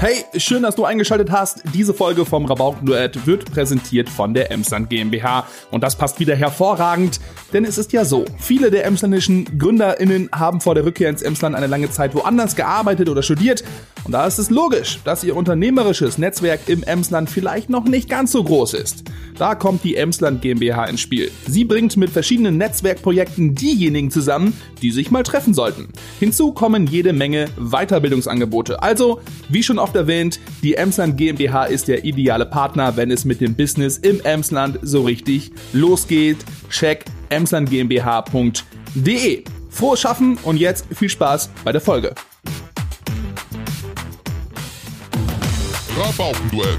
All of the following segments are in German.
Hey, schön, dass du eingeschaltet hast. Diese Folge vom Rabauken-Duett wird präsentiert von der Emsland GmbH. Und das passt wieder hervorragend, denn es ist ja so, viele der emsländischen GründerInnen haben vor der Rückkehr ins Emsland eine lange Zeit woanders gearbeitet oder studiert. Und da ist es logisch, dass ihr unternehmerisches Netzwerk im Emsland vielleicht noch nicht ganz so groß ist. Da kommt die Emsland GmbH ins Spiel. Sie bringt mit verschiedenen Netzwerkprojekten diejenigen zusammen, die sich mal treffen sollten. Hinzu kommen jede Menge Weiterbildungsangebote. Also, wie schon erwähnt, die Emsland GmbH ist der ideale Partner, wenn es mit dem Business im Emsland so richtig losgeht. Check emslandgmbh.de. Frohes Schaffen und jetzt viel Spaß bei der Folge. Rabaukenduett.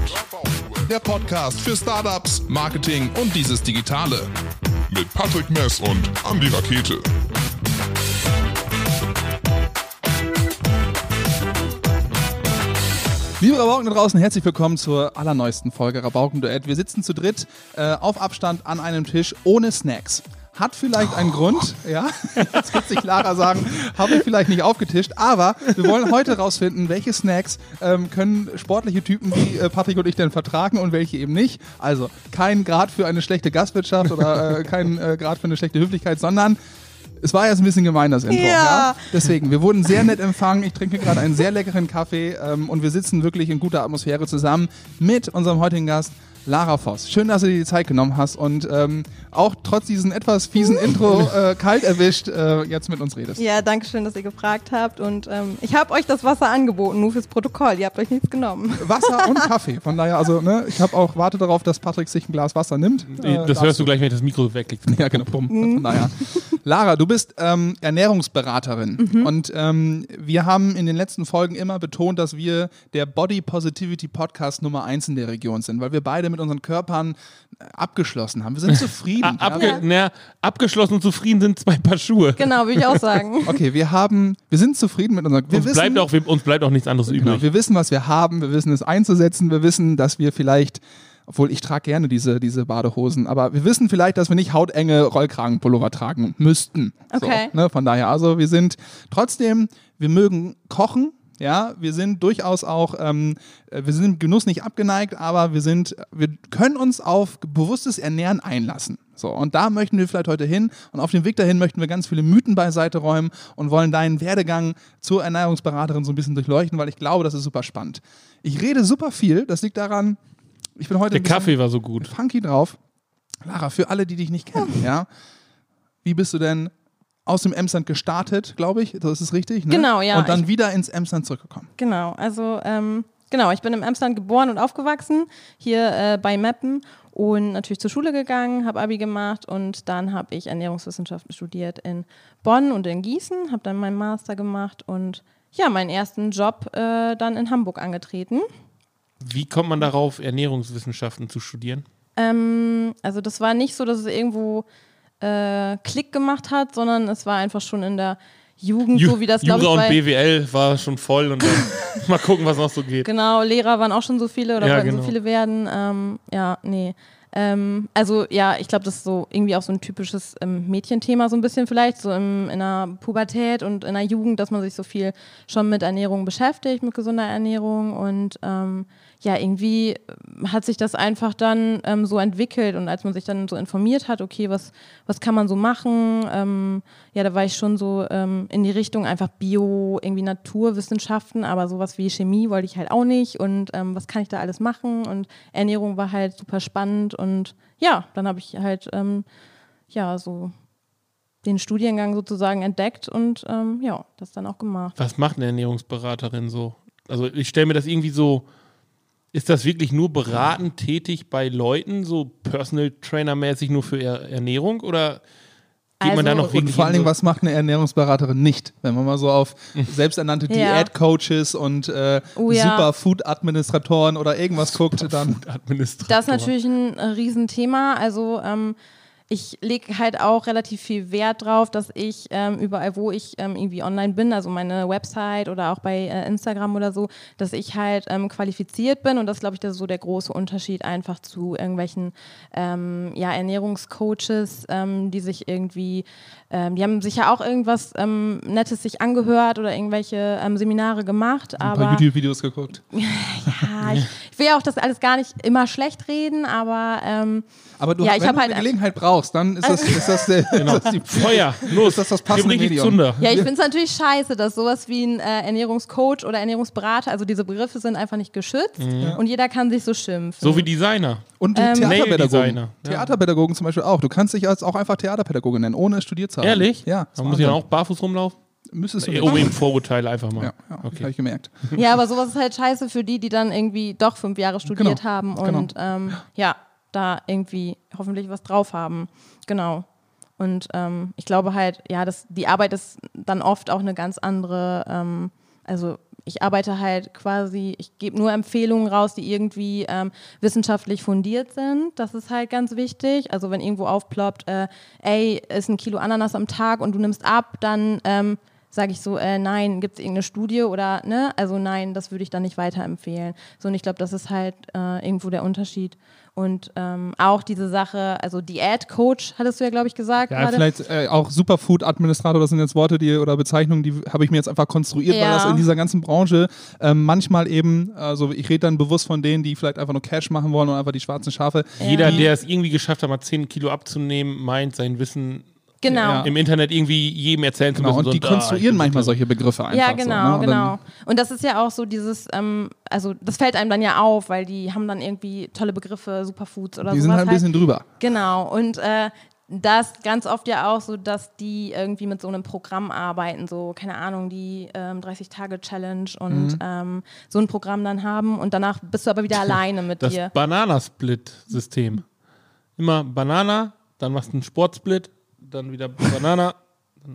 Der Podcast für Startups, Marketing und dieses Digitale. Mit Patrick Mess und Andy Rakete. Liebe Rabauken da draußen, herzlich willkommen zur allerneuesten Folge Rabauken Duett. Wir sitzen zu dritt äh, auf Abstand an einem Tisch ohne Snacks. Hat vielleicht einen Grund, ja, jetzt wird sich Lara sagen, habe ich vielleicht nicht aufgetischt, aber wir wollen heute rausfinden, welche Snacks ähm, können sportliche Typen wie äh, Patrick und ich denn vertragen und welche eben nicht. Also kein Grad für eine schlechte Gastwirtschaft oder äh, kein äh, Grad für eine schlechte Höflichkeit, sondern es war jetzt ein bisschen gemein, das Intro. Ja. ja? Deswegen, wir wurden sehr nett empfangen. Ich trinke gerade einen sehr leckeren Kaffee ähm, und wir sitzen wirklich in guter Atmosphäre zusammen mit unserem heutigen Gast. Lara Voss, schön, dass du dir die Zeit genommen hast und ähm, auch trotz diesen etwas fiesen Intro äh, kalt erwischt äh, jetzt mit uns redest. Ja, danke schön, dass ihr gefragt habt. Und ähm, ich habe euch das Wasser angeboten, nur fürs Protokoll. Ihr habt euch nichts genommen. Wasser und Kaffee. Von daher, also, ne, ich habe auch warte darauf, dass Patrick sich ein Glas Wasser nimmt. Äh, das hörst du gleich, wenn ich das Mikro wegklicke. Ja, genau. Bumm. Von daher. Lara, du bist ähm, Ernährungsberaterin und ähm, wir haben in den letzten Folgen immer betont, dass wir der Body Positivity Podcast Nummer eins in der Region sind, weil wir beide mit unseren Körpern äh, abgeschlossen haben. Wir sind zufrieden. Ah, abge ja. na, abgeschlossen und zufrieden sind zwei Paar Schuhe. Genau, würde ich auch sagen. Okay, wir haben, wir sind zufrieden mit unseren. Wir Uns bleibt, auch, wir- uns bleibt auch nichts anderes Genau, übrig. wir wissen, was wir haben, wir wissen es einzusetzen, wir wissen, dass wir vielleicht, obwohl ich trage gerne diese, diese Badehosen, aber wir wissen vielleicht, dass wir nicht hautenge Rollkragenpullover tragen müssten. Okay. So, ne, von daher, also wir sind trotzdem, wir mögen kochen. Ja, wir sind durchaus auch, ähm, äh, wir sind im Genuss nicht abgeneigt, aber wir sind, wir können uns auf bewusstes Ernähren einlassen. So, und da möchten wir vielleicht heute hin. Und auf dem Weg dahin möchten wir ganz viele Mythen beiseite räumen und wollen deinen Werdegang zur Ernährungsberaterin so ein bisschen durchleuchten, weil ich glaube, das ist super spannend. Ich rede super viel, das liegt daran, ich bin heute Der Kaffee war so gut. funky drauf. Lara, für alle, die dich nicht kennen, ja, wie bist du denn aus dem Emsland gestartet, glaube ich, das ist richtig, ne? Genau, ja. Und dann Ich- wieder ins Emsland zurückgekommen. Genau, also ähm, genau, ich bin im Emsland geboren und aufgewachsen, hier äh, bei Meppen und natürlich zur Schule gegangen, habe Abi gemacht und dann habe ich Ernährungswissenschaften studiert in Bonn und in Gießen, habe dann meinen Master gemacht und ja, meinen ersten Job äh, dann in Hamburg angetreten. Wie kommt man darauf, Ernährungswissenschaften zu studieren? Ähm, also das war nicht so, dass es irgendwo äh, Klick gemacht hat, sondern es war einfach schon in der Jugend, so wie das glaube ich Jura und BWL war schon voll und dann mal gucken, was noch so geht. Genau, Lehrer waren auch schon so viele oder Ja, wollten genau. so viele werden. Ähm, ja, nee. Ähm, also ja, ich glaube, das ist so irgendwie auch so ein typisches ähm, Mädchenthema so ein bisschen vielleicht, so im, in der Pubertät und in der Jugend, dass man sich so viel schon mit Ernährung beschäftigt, mit gesunder Ernährung und ähm, ja, irgendwie ähm, hat sich das einfach dann ähm, so entwickelt. Und als man sich dann so informiert hat, okay, was, was kann man so machen, ähm, ja, da war ich schon so ähm, in die Richtung einfach Bio, irgendwie Naturwissenschaften, aber sowas wie Chemie wollte ich halt auch nicht. Und ähm, was kann ich da alles machen? Und Ernährung war halt super spannend. Und ja, dann habe ich halt ähm, ja so den Studiengang sozusagen entdeckt und ja, das dann auch gemacht. Was macht eine Ernährungsberaterin so? Also ich stelle mir das irgendwie so, ist das wirklich nur beratend tätig bei Leuten, so Personal Trainer mäßig nur für Er- Ernährung oder geht man da Also- noch Und wirklich vor allen in Dingen, was macht eine Ernährungsberaterin nicht? Wenn man mal so auf selbsternannte Ja. Diätcoaches und äh, Oh ja. Superfood-Administratoren oder irgendwas guckt, dann? Das ist natürlich ein äh, Riesenthema. Also ähm, ich lege halt auch relativ viel Wert drauf, dass ich ähm, überall, wo ich ähm, irgendwie online bin, also meine Website oder auch bei äh, Instagram oder so, dass ich halt ähm, qualifiziert bin und das glaube ich, das ist so der große Unterschied einfach zu irgendwelchen ähm, ja, Ernährungscoaches, ähm, die sich irgendwie, ähm, die haben sicher auch irgendwas Nettes sich angehört oder irgendwelche Seminare gemacht, aber ein paar YouTube-Videos geguckt. ja, ich, ich, will ja auch das alles gar nicht immer schlecht reden, aber aber du, ja, ich wenn du halt eine Gelegenheit brauchst, dann ist das, ist das, der, genau. ist das die Feuer. Los, ist das das passende Medium. Zunder. Ja, ich finde es natürlich scheiße, dass sowas wie ein äh, Ernährungscoach oder Ernährungsberater, also diese Begriffe sind einfach nicht geschützt Mhm. und jeder kann sich so schimpfen. So wie Designer. Und die Ähm, Theaterpädagogen. Ja. Theaterpädagogen zum Beispiel auch. Du kannst dich als auch einfach Theaterpädagoge nennen, ohne es studiert zu haben. Ehrlich? Ja. Da muss ich dann auch barfuß rumlaufen? Müsstest du. Um eben Vorurteile einfach mal. Ja, ja habe okay. ich gemerkt. Ja, aber sowas ist halt scheiße für die, die dann irgendwie doch fünf Jahre studiert Genau, haben genau. und ähm, ja, da irgendwie hoffentlich was drauf haben. Genau. Und ähm, ich glaube halt, ja, das, die Arbeit ist dann oft auch eine ganz andere, ähm, also ich arbeite halt quasi, ich gebe nur Empfehlungen raus, die irgendwie ähm, wissenschaftlich fundiert sind. Das ist halt ganz wichtig. Also wenn irgendwo aufploppt, äh, ey, ist ein Kilo Ananas am Tag und du nimmst ab, dann ähm, sage ich so, äh, nein, gibt es irgendeine Studie oder, ne? Also nein, das würde ich dann nicht weiterempfehlen. So, und ich glaube, das ist halt äh, irgendwo der Unterschied. Und ähm, auch diese Sache, also Diät-Coach, hattest du ja, glaube ich, gesagt. Ja, gerade. vielleicht äh, auch Superfood-Administrator, das sind jetzt Worte die, oder Bezeichnungen, die habe ich mir jetzt einfach konstruiert, weil Ja. das in dieser ganzen Branche ähm, manchmal eben, also ich rede dann bewusst von denen, die vielleicht einfach nur Cash machen wollen und einfach die schwarzen Schafe. Jeder, der es irgendwie geschafft hat, mal 10 Kilo abzunehmen, meint, sein Wissen Genau. Ja. im Internet irgendwie jedem erzählen zu Genau, müssen. und die so, ich konstruieren manchmal so solche Begriffe einfach. Ja, genau, so, ne? Genau. Und das ist ja auch so dieses, ähm, also das fällt einem dann ja auf, weil die haben dann irgendwie tolle Begriffe, Superfoods oder die sowas. sind halt ein bisschen drüber. Genau. Und äh, das ganz oft ja auch so, dass die irgendwie mit so einem Programm arbeiten, so, keine Ahnung, die ähm, 30-Tage-Challenge und Mhm. ähm, so ein Programm dann haben und danach bist du aber wieder alleine mit Das dir. Bananasplit-System. Immer Banana, dann machst du einen Sportsplit, dann wieder Banana.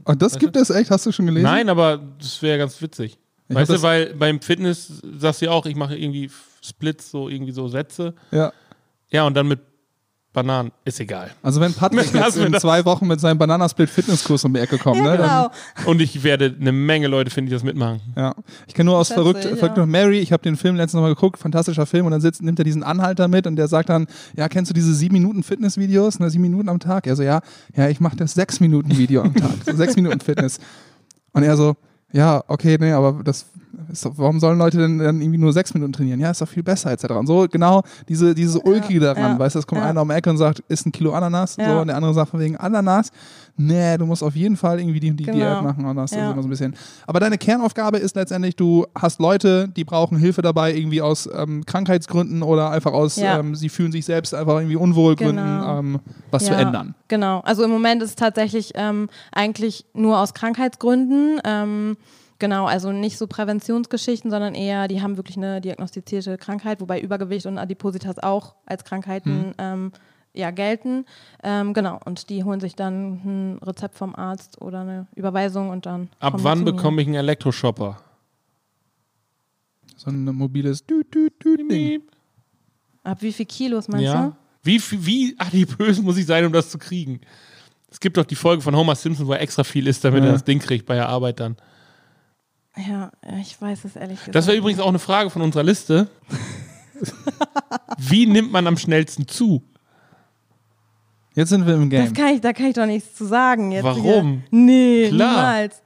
Und das gibt es echt, hast du schon gelesen? Nein, aber das wäre ganz witzig. Ich weißt du, weil beim Fitness sagst du ja auch, ich mache irgendwie Splits, so irgendwie so Sätze. Ja. Ja, und dann mit Bananen. Ist egal. Also wenn Patrick jetzt in das. zwei Wochen mit seinem Bananasplit-Fitnesskurs um die Ecke kommt, Ja, ne, dann genau. Und ich werde eine Menge Leute finden, die das mitmachen. Ja, ich kenne nur aus Witzig, Verrückt, ja. Verrückt nach Mary, ich habe den Film letztens nochmal geguckt, fantastischer Film und dann sitzt, nimmt er diesen Anhalter mit und der sagt dann, ja, kennst du diese sieben Minuten Fitnessvideos, ne, sieben Minuten am Tag? Er so, ja, ja, ich mache das sechs Minuten Video am Tag, so sechs Minuten Fitness. Und er so, ja, okay, nee, aber das doch, warum sollen Leute denn dann irgendwie nur sechs Minuten trainieren? Ja, ist doch viel besser, etc. Und so genau diese, dieses Ulkige daran, ja, weißt du, es kommt ja. einer um die Ecke und sagt, isst ein Kilo Ananas, so, Ja. und der andere sagt von wegen Ananas, nee, du musst auf jeden Fall irgendwie die, die Genau. Diät machen und das ist Ja. immer so ein bisschen. Aber deine Kernaufgabe ist letztendlich, du hast Leute, die brauchen Hilfe dabei, irgendwie aus ähm, Krankheitsgründen oder einfach aus, Ja. ähm, sie fühlen sich selbst einfach irgendwie unwohl Gründen, Genau. ähm, was zu Ja, ändern. Genau. Also im Moment ist es tatsächlich ähm, eigentlich nur aus Krankheitsgründen. Genau, also nicht so Präventionsgeschichten, sondern eher, die haben wirklich eine diagnostizierte Krankheit, wobei Übergewicht und Adipositas auch als Krankheiten ähm, ja, gelten. Ähm, genau, und die holen sich dann ein Rezept vom Arzt oder eine Überweisung und dann. Ab wann bekomme ich einen Elektroshopper? So ein mobiles Dü -Dü -Dü Ding. Ab wie viel Kilos meinst Ja. Wie, viel- wie adipös muss ich sein, um das zu kriegen? Es gibt doch die Folge von Homer Simpson, wo er extra viel isst, damit Ja. er das Ding kriegt bei der Arbeit dann. Ja, ich weiß es ehrlich gesagt. Das wäre übrigens auch eine Frage von unserer Liste. Wie nimmt man am schnellsten zu? Jetzt sind wir im Das Game. kann ich, da kann ich doch nichts zu sagen. Jetzt Warum? Hier. Nee, Klar. niemals.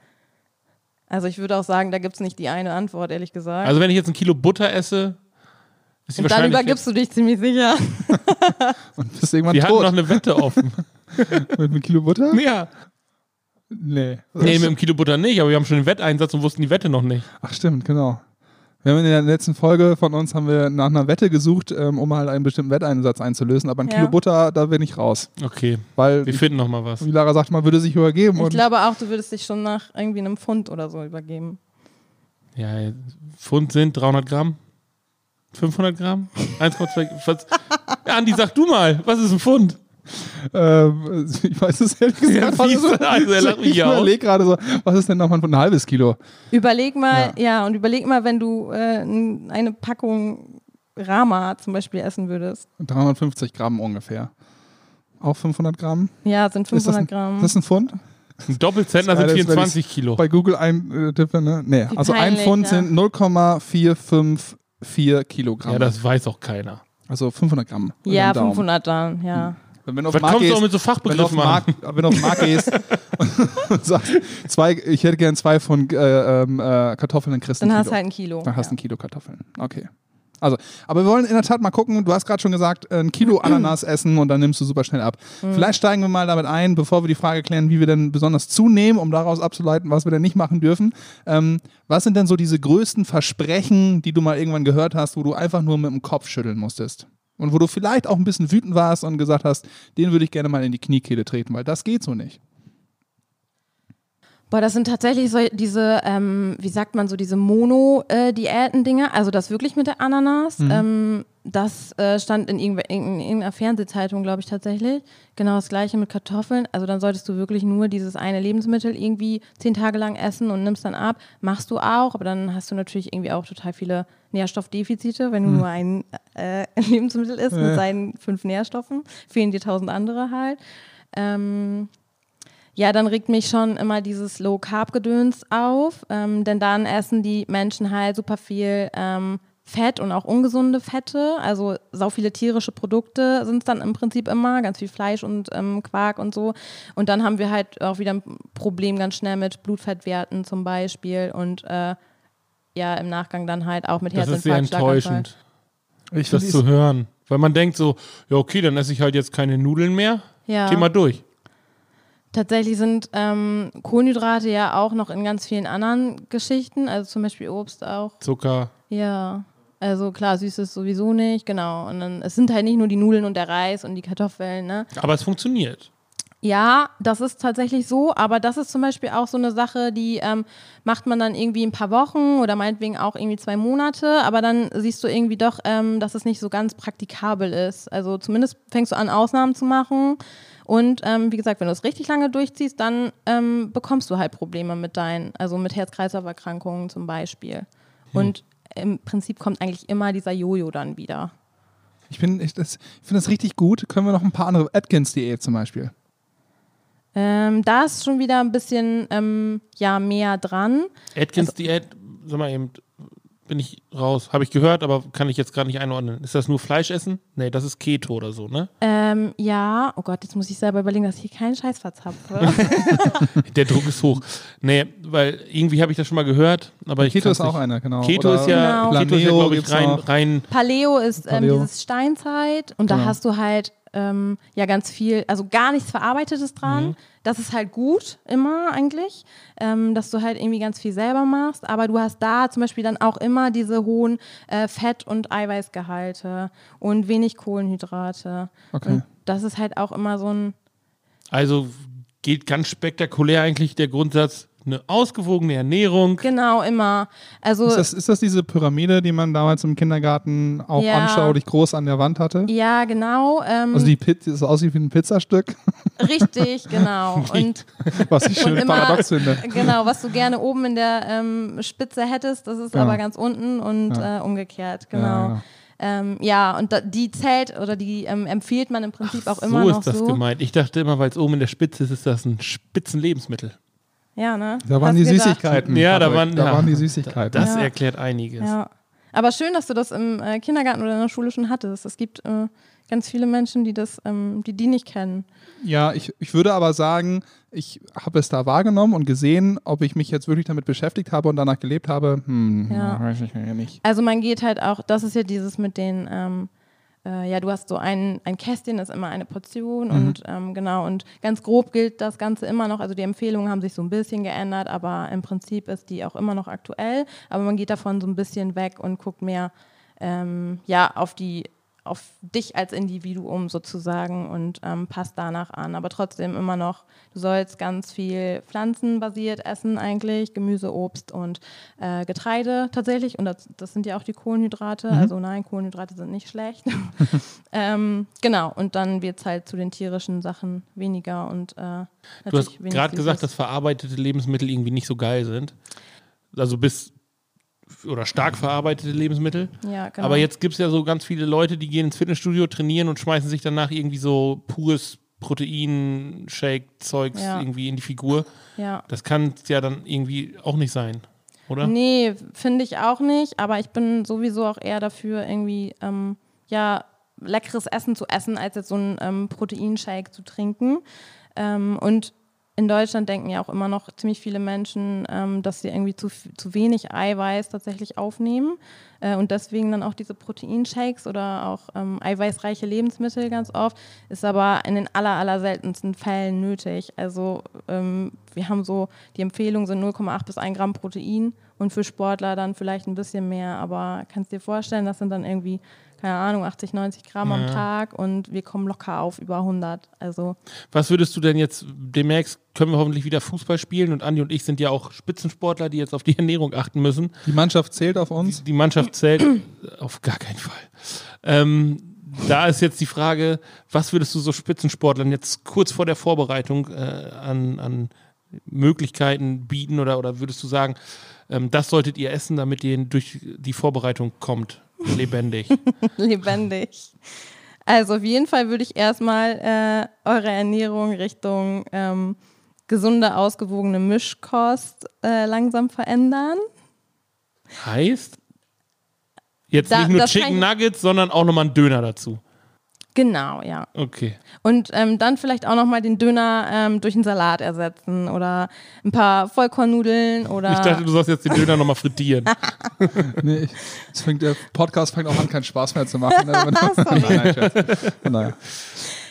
Also ich würde auch sagen, da gibt es nicht die eine Antwort, ehrlich gesagt. Also wenn ich jetzt ein Kilo Butter esse, ist die Und dann übergibst du dich ziemlich sicher. Und bist irgendwann Wir hatten noch tot eine Wette offen. mit einem Kilo Butter? ja. Nee. Nee, mit dem Kilo Butter nicht, aber wir haben schon den Wetteinsatz und wussten die Wette noch nicht. Ach stimmt, genau. Wir haben in der letzten Folge von uns haben wir nach einer Wette gesucht, ähm, um halt einen bestimmten Wetteinsatz einzulösen, aber ein Ja. Kilo Butter, da bin ich raus. Okay, Weil, wir finden noch mal was. wie Lara sagt, man würde sich übergeben. Ich und glaube auch, du würdest dich schon nach irgendwie einem Pfund oder so übergeben. Ja, Pfund sind 300 Gramm? 500 Gramm? 1,2... was- Ja, Andi, sag du mal, was ist ein Pfund? Ähm, ich weiß es ehrlich gesagt Ja, so. Also, er lacht mich Ich überlege gerade so, was ist denn nochmal ein halbes Kilo? Überleg mal, ja, und überleg mal, wenn du äh, eine Packung Rama zum Beispiel essen würdest. 350 Gramm ungefähr. Auch 500 Gramm? Ja, sind Ist das 500 ein, Gramm. Ist das ein Pfund? Ein Doppelzentner sind Das ist geil, wenn 24 Kilo. Bei Google eintippe, ne? Nee, Wie also ein Pfund ja. sind 0,454 Kilogramm. Ja, das weiß auch keiner. also 500 Gramm. ja, den Daumen. 500 dann, ja. Wenn du auf Was den Markt kommst du auch mit so wenn du auf Fachbegriffen den an? Markt, wenn du auf den Markt gehst und sagst, zwei, ich hätte gern zwei von äh, ähm, äh, Kartoffeln, dann kriegst du Dann hast du halt ein Kilo. Dann hast du ja. ein Kilo Kartoffeln. Okay. Also, aber wir wollen in der Tat mal gucken, du hast gerade schon gesagt, ein Kilo Ananas essen und dann nimmst du super schnell ab. Mhm. Vielleicht steigen wir mal damit ein, bevor wir die Frage klären, wie wir denn besonders zunehmen, um daraus abzuleiten, was wir denn nicht machen dürfen. Ähm, was sind denn so diese größten Versprechen, die du mal irgendwann gehört hast, wo du einfach nur mit dem Kopf schütteln musstest? Und wo du vielleicht auch ein bisschen wütend warst und gesagt hast, den würde ich gerne mal in die Kniekehle treten, weil das geht so nicht. Boah, das sind tatsächlich so diese, ähm, wie sagt man so, diese Mono-Diäten-Dinger. Also das wirklich mit der Ananas. Ähm, das äh, stand in, irgendeiner Fernsehzeitung, glaube ich, tatsächlich. Genau das gleiche mit Kartoffeln. Also dann solltest du wirklich nur dieses eine Lebensmittel irgendwie zehn Tage lang essen und nimmst dann ab. Machst du auch, aber dann hast du natürlich irgendwie auch total viele Nährstoffdefizite, wenn du nur ein äh, Lebensmittel isst mit seinen fünf Nährstoffen. Fehlen dir tausend andere halt. Ähm, ja, dann regt mich schon immer dieses Low-Carb-Gedöns auf, ähm, denn dann essen die Menschen halt super viel ähm, Fett und auch ungesunde Fette, also sau viele tierische Produkte sind es dann im Prinzip immer, ganz viel Fleisch und ähm, Quark und so. Und dann haben wir halt auch wieder ein Problem ganz schnell mit Blutfettwerten zum Beispiel und äh, ja, im Nachgang dann halt auch mit Das ist sehr Herzinfarkt, enttäuschend, Ich das zu hören. Weil man denkt so, ja okay, dann esse ich halt jetzt keine Nudeln mehr. Ja. Thema durch. Tatsächlich sind ähm, Kohlenhydrate ja auch noch in ganz vielen anderen Geschichten, also zum Beispiel Obst auch. Zucker. Ja, also klar, Süßes sowieso nicht, genau. Und dann, es sind halt nicht nur die Nudeln und der Reis und die Kartoffeln, ne? Aber es funktioniert. Ja, das ist tatsächlich so, aber das ist zum Beispiel auch so eine Sache, die ähm, macht man dann irgendwie ein paar Wochen oder meinetwegen auch irgendwie zwei Monate, aber dann siehst du irgendwie doch, ähm, dass es nicht so ganz praktikabel ist. Also zumindest fängst du an, Ausnahmen zu machen. Und ähm, wie gesagt, wenn du es richtig lange durchziehst, dann ähm, bekommst du halt Probleme mit deinen, also mit Herz-Kreislauf-Erkrankungen zum Beispiel. Und im Prinzip kommt eigentlich immer dieser Jojo dann wieder. Ich, bin, ich, das- ich finde das richtig gut. Können wir noch ein paar andere, Atkins-Diät zum Beispiel. Ähm, da ist schon wieder ein bisschen ähm, ja, mehr dran. Atkins Diät, sag mal eben, bin ich raus. Habe ich gehört, aber kann ich jetzt gerade nicht einordnen. Ist das nur Fleisch essen? Nee, das ist Keto oder so, ne? Ähm, ja, oh Gott, jetzt muss ich selber überlegen, dass ich hier keinen Scheiß verzapfe. Der Druck ist hoch. Nee, weil irgendwie habe ich das schon mal gehört, aber ich Keto ist auch nicht. einer, genau. Keto Oder ist ja, Genau. Keto ist ja, glaube ich, rein, rein Paleo ist ähm, Paleo. dieses Steinzeit und da Genau. hast du halt ähm, ja ganz viel, also gar nichts Verarbeitetes dran. Das ist halt gut immer eigentlich, ähm, dass du halt irgendwie ganz viel selber machst, aber du hast da zum Beispiel dann auch immer diese hohen äh, Fett- und Eiweißgehalte und wenig Kohlenhydrate. Okay. Und das ist halt auch immer so ein Also geht ganz spektakulär eigentlich der Grundsatz, eine ausgewogene Ernährung. Genau, immer. Also Ist das, ist das diese Pyramide, die man damals im Kindergarten auch Ja. anschaulich groß an der Wand hatte? ja, genau. Ähm, Also die Pizza, das aussieht wie ein Pizzastück, richtig, genau. Und was ich schön immer- paradox finde. genau, was du gerne oben in der ähm, Spitze hättest, das ist Ja. aber ganz unten und Ja. äh, umgekehrt, genau. ja. Ähm, ja, und da, die zählt oder die ähm, empfiehlt man im Prinzip auch immer so noch ist das so. gemeint. Ich dachte immer, weil es oben in der Spitze ist, ist das ein Spitzenlebensmittel. Ja, ne? Da waren Hast die. Süßigkeiten. Ja, da waren- da ja. waren die Süßigkeiten. Das Ja. erklärt einiges. Ja. Aber schön, dass du das im äh, Kindergarten oder in der Schule schon hattest. Es gibt äh, ganz viele Menschen, die das, ähm, die die nicht kennen. Ja, ich, ich würde aber sagen, ich habe es da wahrgenommen und gesehen, ob ich mich jetzt wirklich damit beschäftigt habe und danach gelebt habe, hm, Ja. weiß ich ja nicht. Also man geht halt auch, das ist ja dieses mit den, ähm, äh, ja, du hast so ein, ein Kästchen, das ist immer eine Portion Mhm. und ähm, genau, und ganz grob gilt das Ganze immer noch, also die Empfehlungen haben sich so ein bisschen geändert, aber im Prinzip ist die auch immer noch aktuell, aber man geht davon so ein bisschen weg und guckt mehr, ähm, ja, auf die auf dich als Individuum sozusagen und ähm, passt danach an. Aber trotzdem immer noch, du sollst ganz viel pflanzenbasiert essen eigentlich, Gemüse, Obst und äh, Getreide tatsächlich. Und das, das sind ja auch die Kohlenhydrate. Also nein, Kohlenhydrate sind nicht schlecht. ähm, genau, und dann wird es halt zu den tierischen Sachen weniger und äh, Du hast gerade gesagt, dass verarbeitete Lebensmittel irgendwie nicht so geil sind. Also bis oder stark verarbeitete Lebensmittel. Ja, genau. Aber jetzt gibt es ja so ganz viele Leute, die gehen ins Fitnessstudio, trainieren und schmeißen sich danach irgendwie so pures Protein-Shake-Zeugs Ja. irgendwie in die Figur. Ja. Das kann es ja dann irgendwie auch nicht sein, oder? Nee, finde ich auch nicht, aber ich bin sowieso auch eher dafür, irgendwie, ähm, ja, leckeres Essen zu essen, als jetzt so einen ähm, Proteinshake zu trinken. Ähm, und in Deutschland denken ja auch immer noch ziemlich viele Menschen, ähm, dass sie irgendwie zu, zu wenig Eiweiß tatsächlich aufnehmen äh, und deswegen dann auch diese Proteinshakes oder auch ähm, eiweißreiche Lebensmittel ganz oft, ist aber in den aller, aller seltensten Fällen nötig. Also ähm, wir haben so, die Empfehlungen sind 0,8 bis 1 Gramm Protein und für Sportler dann vielleicht ein bisschen mehr, aber kannst dir vorstellen, das sind dann irgendwie, keine Ahnung, 80, 90 Gramm am Ja. Tag und wir kommen locker auf über 100. Also Was würdest du denn jetzt, demnächst können wir hoffentlich wieder Fußball spielen und Andi und ich sind ja auch Spitzensportler, die jetzt auf die Ernährung achten müssen. Die Mannschaft zählt auf uns. Die Mannschaft zählt auf gar keinen Fall. Ähm, da ist jetzt die Frage, was würdest du so Spitzensportlern jetzt kurz vor der Vorbereitung äh, an, an Möglichkeiten bieten oder, oder würdest du sagen, ähm, das solltet ihr essen, damit ihr durch die Vorbereitung kommt, lebendig? lebendig. Also auf jeden Fall würde ich erstmal äh, eure Ernährung Richtung ähm, gesunde, ausgewogene Mischkost äh, langsam verändern. heißt, jetzt Da- nicht nur Chicken Nuggets, sondern auch nochmal einen Döner dazu. Genau, ja. Okay. Und ähm, dann vielleicht auch nochmal den Döner ähm, durch einen Salat ersetzen oder ein paar Vollkornnudeln oder. Ich dachte, du sollst jetzt den Döner nochmal frittieren. Nee, ich, fängt, der Podcast fängt auch an, keinen Spaß mehr zu machen. Ne? nein, nein.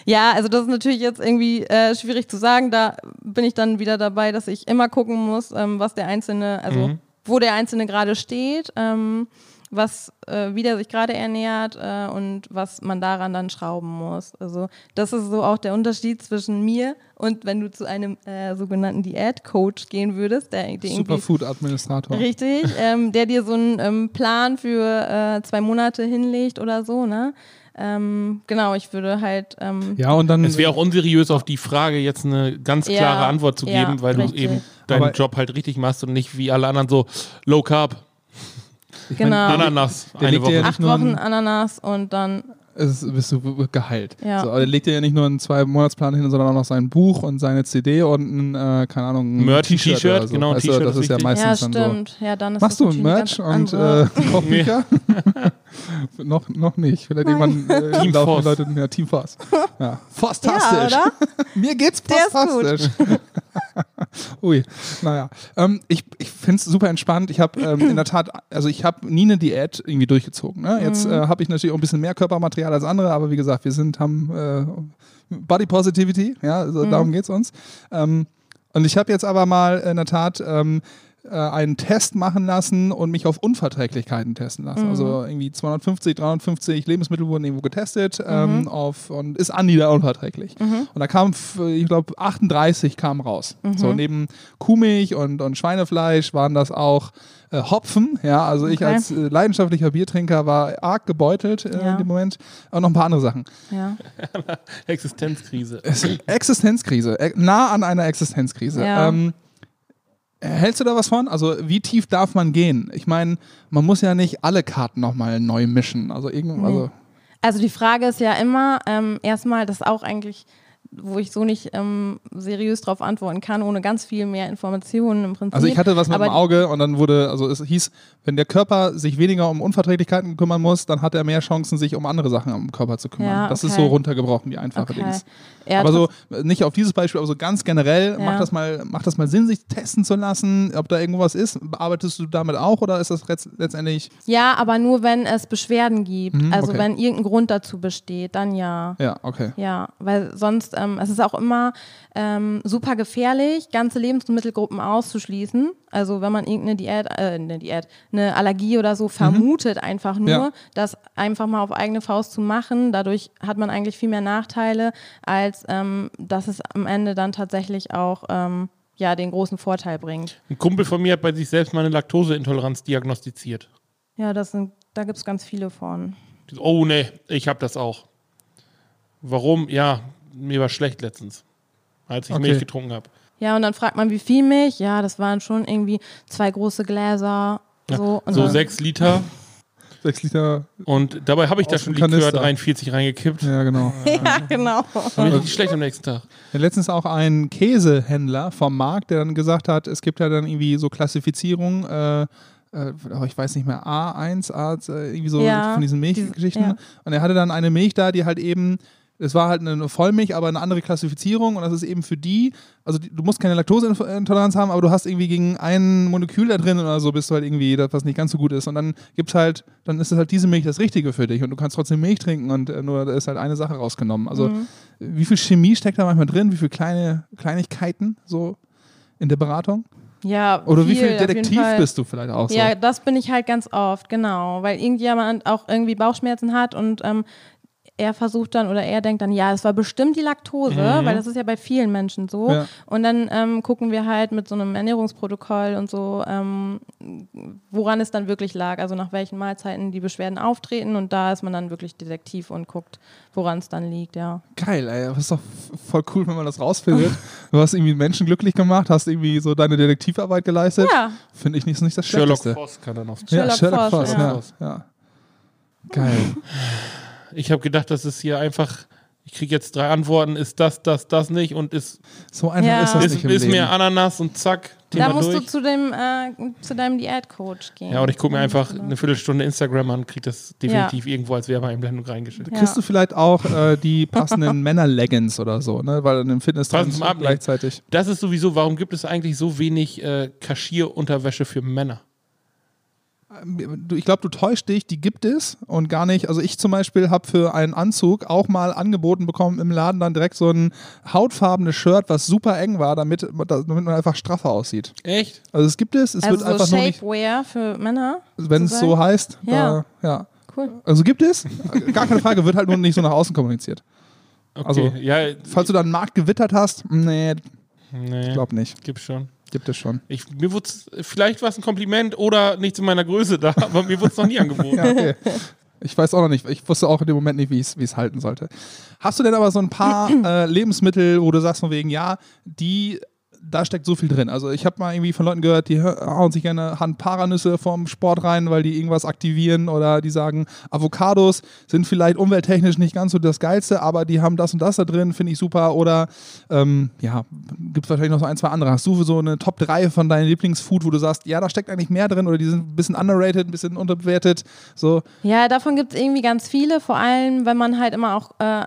Ja, also das ist natürlich jetzt irgendwie äh, schwierig zu sagen. Da bin ich dann wieder dabei, dass ich immer gucken muss, ähm, was der Einzelne, also wo der Einzelne gerade steht, ähm, was, äh, wie der sich gerade ernährt äh, und was man daran dann schrauben muss. Also das ist so auch der Unterschied zwischen mir und wenn du zu einem äh, sogenannten Diät-Coach gehen würdest, der, Superfood-Administrator. Richtig, ähm, der dir so einen ähm, Plan für äh, zwei Monate hinlegt oder so, ne? Ähm, genau, ich würde halt. Ähm, Ja, und dann. Es wäre auch unseriös, auf die Frage jetzt eine ganz Ja, klare Antwort zu ja, geben, weil richtig. du eben deinen Aber- Job halt richtig machst und nicht wie alle anderen so Low Carb, genau. Ananas, der eine legt dir ja Woche. nicht Acht Wochen ein- Ananas und dann. es bist du geheilt. Ja. So, er legt dir ja nicht nur einen Zwei-Monatsplan hin, sondern auch noch sein Buch und seine CD und ein, äh, keine Ahnung, ein Merch, ein T-Shirt. So. genau, ein Weißt T-Shirt Das ist ist ja meistens ja, dann so. stimmt. Ja, dann ist Machst du natürlich Merch eine und äh, Kochbücher? noch, noch nicht. Vielleicht irgendwann äh, Team laufen Leute, ja, Team Force. Ja, ja, Forstastisch. oder? Mir geht's Der ist fantastisch. Ui, naja. Ähm, ich ich finde es super entspannt. Ich habe ähm, in der Tat, also ich habe nie eine Diät irgendwie durchgezogen. Ne? Jetzt Mhm. äh, habe ich natürlich auch ein bisschen mehr Körpermaterial als andere, aber wie gesagt, wir sind, haben äh, Body Positivity, ja, also Mhm. darum geht's uns. Ähm, und ich habe jetzt aber mal in der Tat ähm, äh, einen Test machen lassen und mich auf Unverträglichkeiten testen lassen. Mhm. Also irgendwie 250, 350 Lebensmittel wurden irgendwo getestet Mhm. ähm, auf, und ist Andi da unverträglich. Und da kam, f- ich glaube, 38 kamen raus. Mhm. So neben Kuhmilch und, und Schweinefleisch waren das auch äh, Hopfen. Ja, also ich Okay. als äh, leidenschaftlicher Biertrinker war arg gebeutelt äh, Ja. in dem Moment. Und noch ein paar andere Sachen. Ja. Existenzkrise. Existenzkrise, äh, nah an einer Existenzkrise. Ja. Ähm, hältst du da was von? Also wie tief darf man gehen? Ich meine, man muss ja nicht alle Karten nochmal neu mischen. Also irgend, also Also die Frage ist ja immer, ähm, erstmal, das auch eigentlich, wo ich so nicht ähm, seriös drauf antworten kann, ohne ganz viel mehr Informationen im Prinzip. Also ich hatte was mit dem Auge und dann wurde, also es hieß, wenn der Körper sich weniger um Unverträglichkeiten kümmern muss, dann hat er mehr Chancen, sich um andere Sachen am Körper zu kümmern. Ja, Das ist okay. so runtergebrochen, die einfache Okay. Dings. Ja, aber so, äh, nicht auf dieses Beispiel, aber so ganz generell, Ja. macht, das mal, macht das mal Sinn, sich testen zu lassen, ob da irgendwas ist? Arbeitest du damit auch oder ist das letzt- letztendlich, Ja, aber nur wenn es Beschwerden gibt. Mhm, also okay. wenn irgendein Grund dazu besteht, dann ja. ja, okay. Ja, weil sonst, ähm, es ist auch immer ähm, super gefährlich, ganze Lebensmittelgruppen auszuschließen. Also wenn man irgendeine Diät, äh, eine Diät, eine Allergie oder so vermutet, einfach nur, Ja. das einfach mal auf eigene Faust zu machen. Dadurch hat man eigentlich viel mehr Nachteile, als ähm, dass es am Ende dann tatsächlich auch ähm, ja, den großen Vorteil bringt. Ein Kumpel von mir hat bei sich selbst mal eine Laktoseintoleranz diagnostiziert. Ja, das sind, da gibt es ganz viele von. Oh ne, ich habe das auch. Warum? Ja, mir war schlecht letztens, als ich Okay. Milch getrunken habe. Ja, und dann fragt man, wie viel Milch? Ja, das waren schon irgendwie zwei große Gläser. So, und So sechs Liter. Sechs Liter. Und dabei habe ich da schon Likör Kanister. 43 reingekippt. Ja, genau. ja, genau. War mir richtig schlecht am nächsten Tag. Ja, letztens auch ein Käsehändler vom Markt, der dann gesagt hat, es gibt ja dann irgendwie so Klassifizierungen, äh, äh, oh, ich weiß nicht mehr, A1, A, äh, irgendwie so Ja, von diesen diese- Milchgeschichten. ja. Und er hatte dann eine Milch da, die halt eben, es war halt eine Vollmilch, aber eine andere Klassifizierung und das ist eben für die, also die, du musst keine Laktoseintoleranz haben, aber du hast irgendwie gegen ein Molekül da drin oder so, bist du halt irgendwie, das, was nicht ganz so gut ist. Und dann gibt's halt, dann ist es halt diese Milch das Richtige für dich und du kannst trotzdem Milch trinken und äh, nur da ist halt eine Sache rausgenommen. Also Mhm. wie viel Chemie steckt da manchmal drin? Wie viele kleine Kleinigkeiten so in der Beratung? Ja, Oder wie viel auf jeden Detektiv bist du vielleicht auch so? Ja, das bin ich halt ganz oft, genau. Weil irgendjemand auch irgendwie Bauchschmerzen hat und ähm, er versucht dann oder er denkt dann, ja, es war bestimmt die Laktose, weil das ist ja bei vielen Menschen so. Ja. Und dann ähm, gucken wir halt mit so einem Ernährungsprotokoll und so, ähm, woran es dann wirklich lag, also nach welchen Mahlzeiten die Beschwerden auftreten. Und da ist man dann wirklich detektiv und guckt, woran es dann liegt, ja. Geil, ey. Das ist doch voll cool, wenn man das rausfindet. du hast irgendwie Menschen glücklich gemacht, hast irgendwie so deine Detektivarbeit geleistet. Ja, Finde ich nicht, nicht das Sherlock Schlechteste. Foss kann dann auf. Ja, Sherlock Sherlock Foss, Foss, ja. ja. ja. Geil. Ich habe gedacht, das ist hier einfach. Ich kriege jetzt drei Antworten, ist das, das, das nicht und ist, So einfach Ja. ist das ist, nicht im ist Leben. mir Ananas und zack, Thema da musst durch. du zu, dem, äh, zu deinem Diätcoach gehen. ja, und ich gucke mir einfach eine Viertelstunde Instagram an, kriege das definitiv irgendwo als Werbeeinblendung reingeschickt. Kriegst du vielleicht auch äh, die passenden Männer-Leggings oder so, ne? Weil in dem fitness gleichzeitig. Das ist sowieso, warum gibt es eigentlich so wenig äh, Kaschierunterwäsche für Männer? Ich glaube, du täuscht dich, die gibt es und gar nicht. Also ich zum Beispiel habe für einen Anzug auch mal angeboten bekommen im Laden dann direkt so ein hautfarbenes Shirt, was super eng war, damit, damit man einfach straffer aussieht. Echt? Also es gibt es, es also wird so einfach nur nicht, Shapewear für Männer. wenn es so heißt. Ja. Da, ja. Cool. Also gibt es, gar keine Frage, wird halt nur nicht so nach außen kommuniziert. Okay. Also- ja, Falls du da einen Markt gewittert hast, nee, nee, ich glaube nicht. gibt's schon. Gibt es schon. Ich, mir wurde vielleicht war es ein Kompliment oder nicht zu meiner Größe da, aber mir wurde es noch nie angeboten. Ja, okay. Ich weiß auch noch nicht. Ich wusste auch in dem Moment nicht, wie ich es halten sollte. Hast du denn aber so ein paar äh, Lebensmittel, wo du sagst von wegen, ja, die, da steckt so viel drin. Also ich habe mal irgendwie von Leuten gehört, die hauen sich gerne Hand Paranüsse vom Sport rein, weil die irgendwas aktivieren oder die sagen, Avocados sind vielleicht umwelttechnisch nicht ganz so das Geilste, aber die haben das und das da drin, finde ich super. Oder ähm, ja, gibt es wahrscheinlich noch so ein, zwei andere. Hast du so eine Top 3 von deinen Lieblingsfood, wo du sagst, ja, da steckt eigentlich mehr drin oder die sind ein bisschen underrated, ein bisschen unterbewertet? So, Ja, davon gibt es irgendwie ganz viele, vor allem, wenn man halt immer auch äh,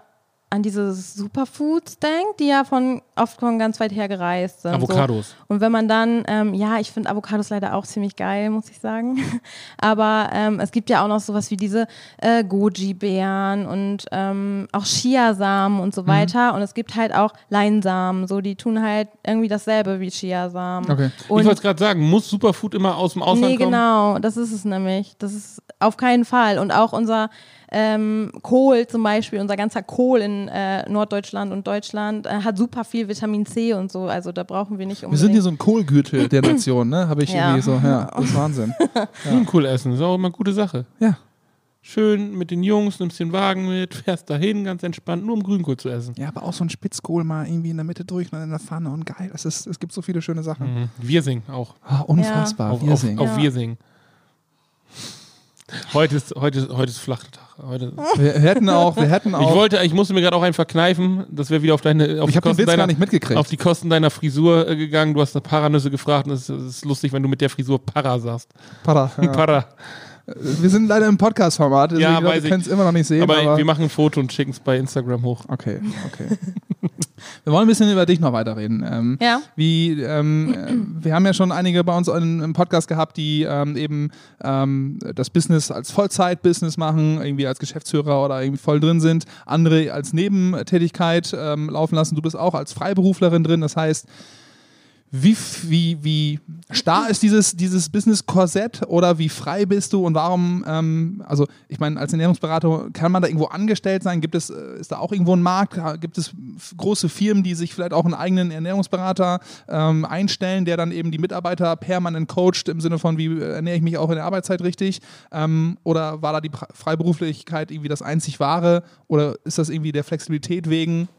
an diese Superfoods denkt, die ja von oft von ganz weit her gereist sind. Avocados. So. Und wenn man dann, ähm, ja, ich finde Avocados leider auch ziemlich geil, muss ich sagen. Aber ähm, es gibt ja auch noch sowas wie diese äh, Goji-Beeren und ähm, auch Chiasamen und Mhm. so weiter. Und es gibt halt auch Leinsamen, so die tun halt irgendwie dasselbe wie Chiasamen. Okay. ich Und wollte gerade sagen, muss Superfood immer aus dem Ausland Nee, kommen? genau, das ist es nämlich. Das ist auf keinen Fall. Und auch unser ähm, Kohl zum Beispiel, unser ganzer Kohl in äh, Norddeutschland und Deutschland äh, hat super viel Vitamin C und so. Also da brauchen wir nicht Wir unbedingt. sind hier so ein Kohlgürtel der Nation, ne? Habe ich Ja. irgendwie so, ja, das ist Wahnsinn. Grünkohl essen, ist auch immer eine gute Sache. Ja. Schön mit den Jungs, nimmst den Wagen mit, fährst dahin, ganz entspannt, nur um Grünkohl zu essen. Ja, aber auch so ein Spitzkohl mal irgendwie in der Mitte durch und dann in der Pfanne und geil. Das ist, es gibt so viele schöne Sachen. Mhm. Wir singen auch. Ah, unfassbar. Auf, Wir auf, singen. auf Ja. Wir. Heute ist, heute, ist- heute ist flacher Tag. Heute. Wir hätten auch, wir hätten Ich auch. wollte, ich musste mir gerade auch einen verkneifen. Das wäre wieder auf deine, auf ich den Witz deiner, gar nicht mitgekriegt. auf die Kosten deiner Frisur äh, gegangen. Du hast eine Paranüsse gefragt und es es ist lustig, wenn du mit der Frisur Para sagst. Para, ja. Para. Wir sind leider im Podcast-Format, Ja, Leute weiß ich. können es immer noch nicht sehen. Aber, Aber, wir machen ein Foto und schicken es bei Instagram hoch. okay, okay. wir wollen ein bisschen über dich noch weiterreden. Ähm, Ja. Wie, ähm, äh, wir haben ja schon einige bei uns in, im Podcast gehabt, die ähm, eben ähm, das Business als Vollzeit-Business machen, irgendwie als Geschäftsführer oder irgendwie voll drin sind, andere als Nebentätigkeit ähm, laufen lassen. Du bist auch als Freiberuflerin drin, das heißt, wie, wie, wie starr ist dieses, dieses Business-Korsett oder wie frei bist du und warum, ähm, also ich meine, als Ernährungsberater kann man da irgendwo angestellt sein? Gibt es, äh, ist da auch irgendwo ein Markt? Gibt es große Firmen, die sich vielleicht auch einen eigenen Ernährungsberater ähm, einstellen, der dann eben die Mitarbeiter permanent coacht im Sinne von, wie äh, ernähre ich mich auch in der Arbeitszeit richtig? Ähm, oder war da die Freiberuflichkeit irgendwie das einzig wahre? Oder ist das irgendwie der Flexibilität wegen?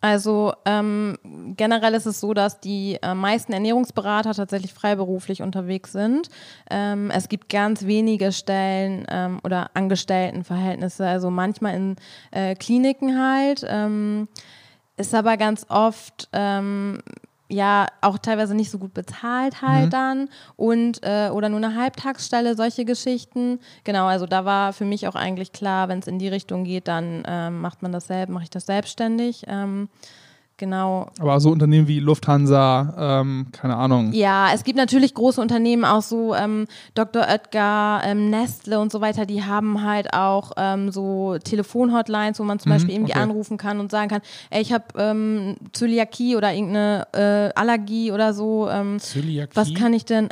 Also ähm, generell ist es so, dass die äh, meisten Ernährungsberater tatsächlich freiberuflich unterwegs sind. Ähm, es gibt ganz wenige Stellen ähm, oder Angestelltenverhältnisse, also manchmal in äh, Kliniken halt. Ähm, ist aber ganz oft ähm, ja auch teilweise nicht so gut bezahlt halt Mhm. dann und äh, oder nur eine Halbtagsstelle, solche Geschichten. Genau, also da war für mich auch eigentlich klar, wenn es in die Richtung geht, dann ähm, macht man das selbst, mache ich das selbstständig. Ähm, genau. Aber so Unternehmen wie Lufthansa, ähm, keine Ahnung. Ja, es gibt natürlich große Unternehmen, auch so ähm, Dr. Oetker, ähm, Nestle und so weiter, die haben halt auch ähm, so Telefonhotlines, wo man zum Beispiel irgendwie okay. anrufen kann und sagen kann, ey, ich habe ähm, Zöliakie oder irgendeine äh, Allergie oder so. Ähm, Zöliakie? was kann ich denn?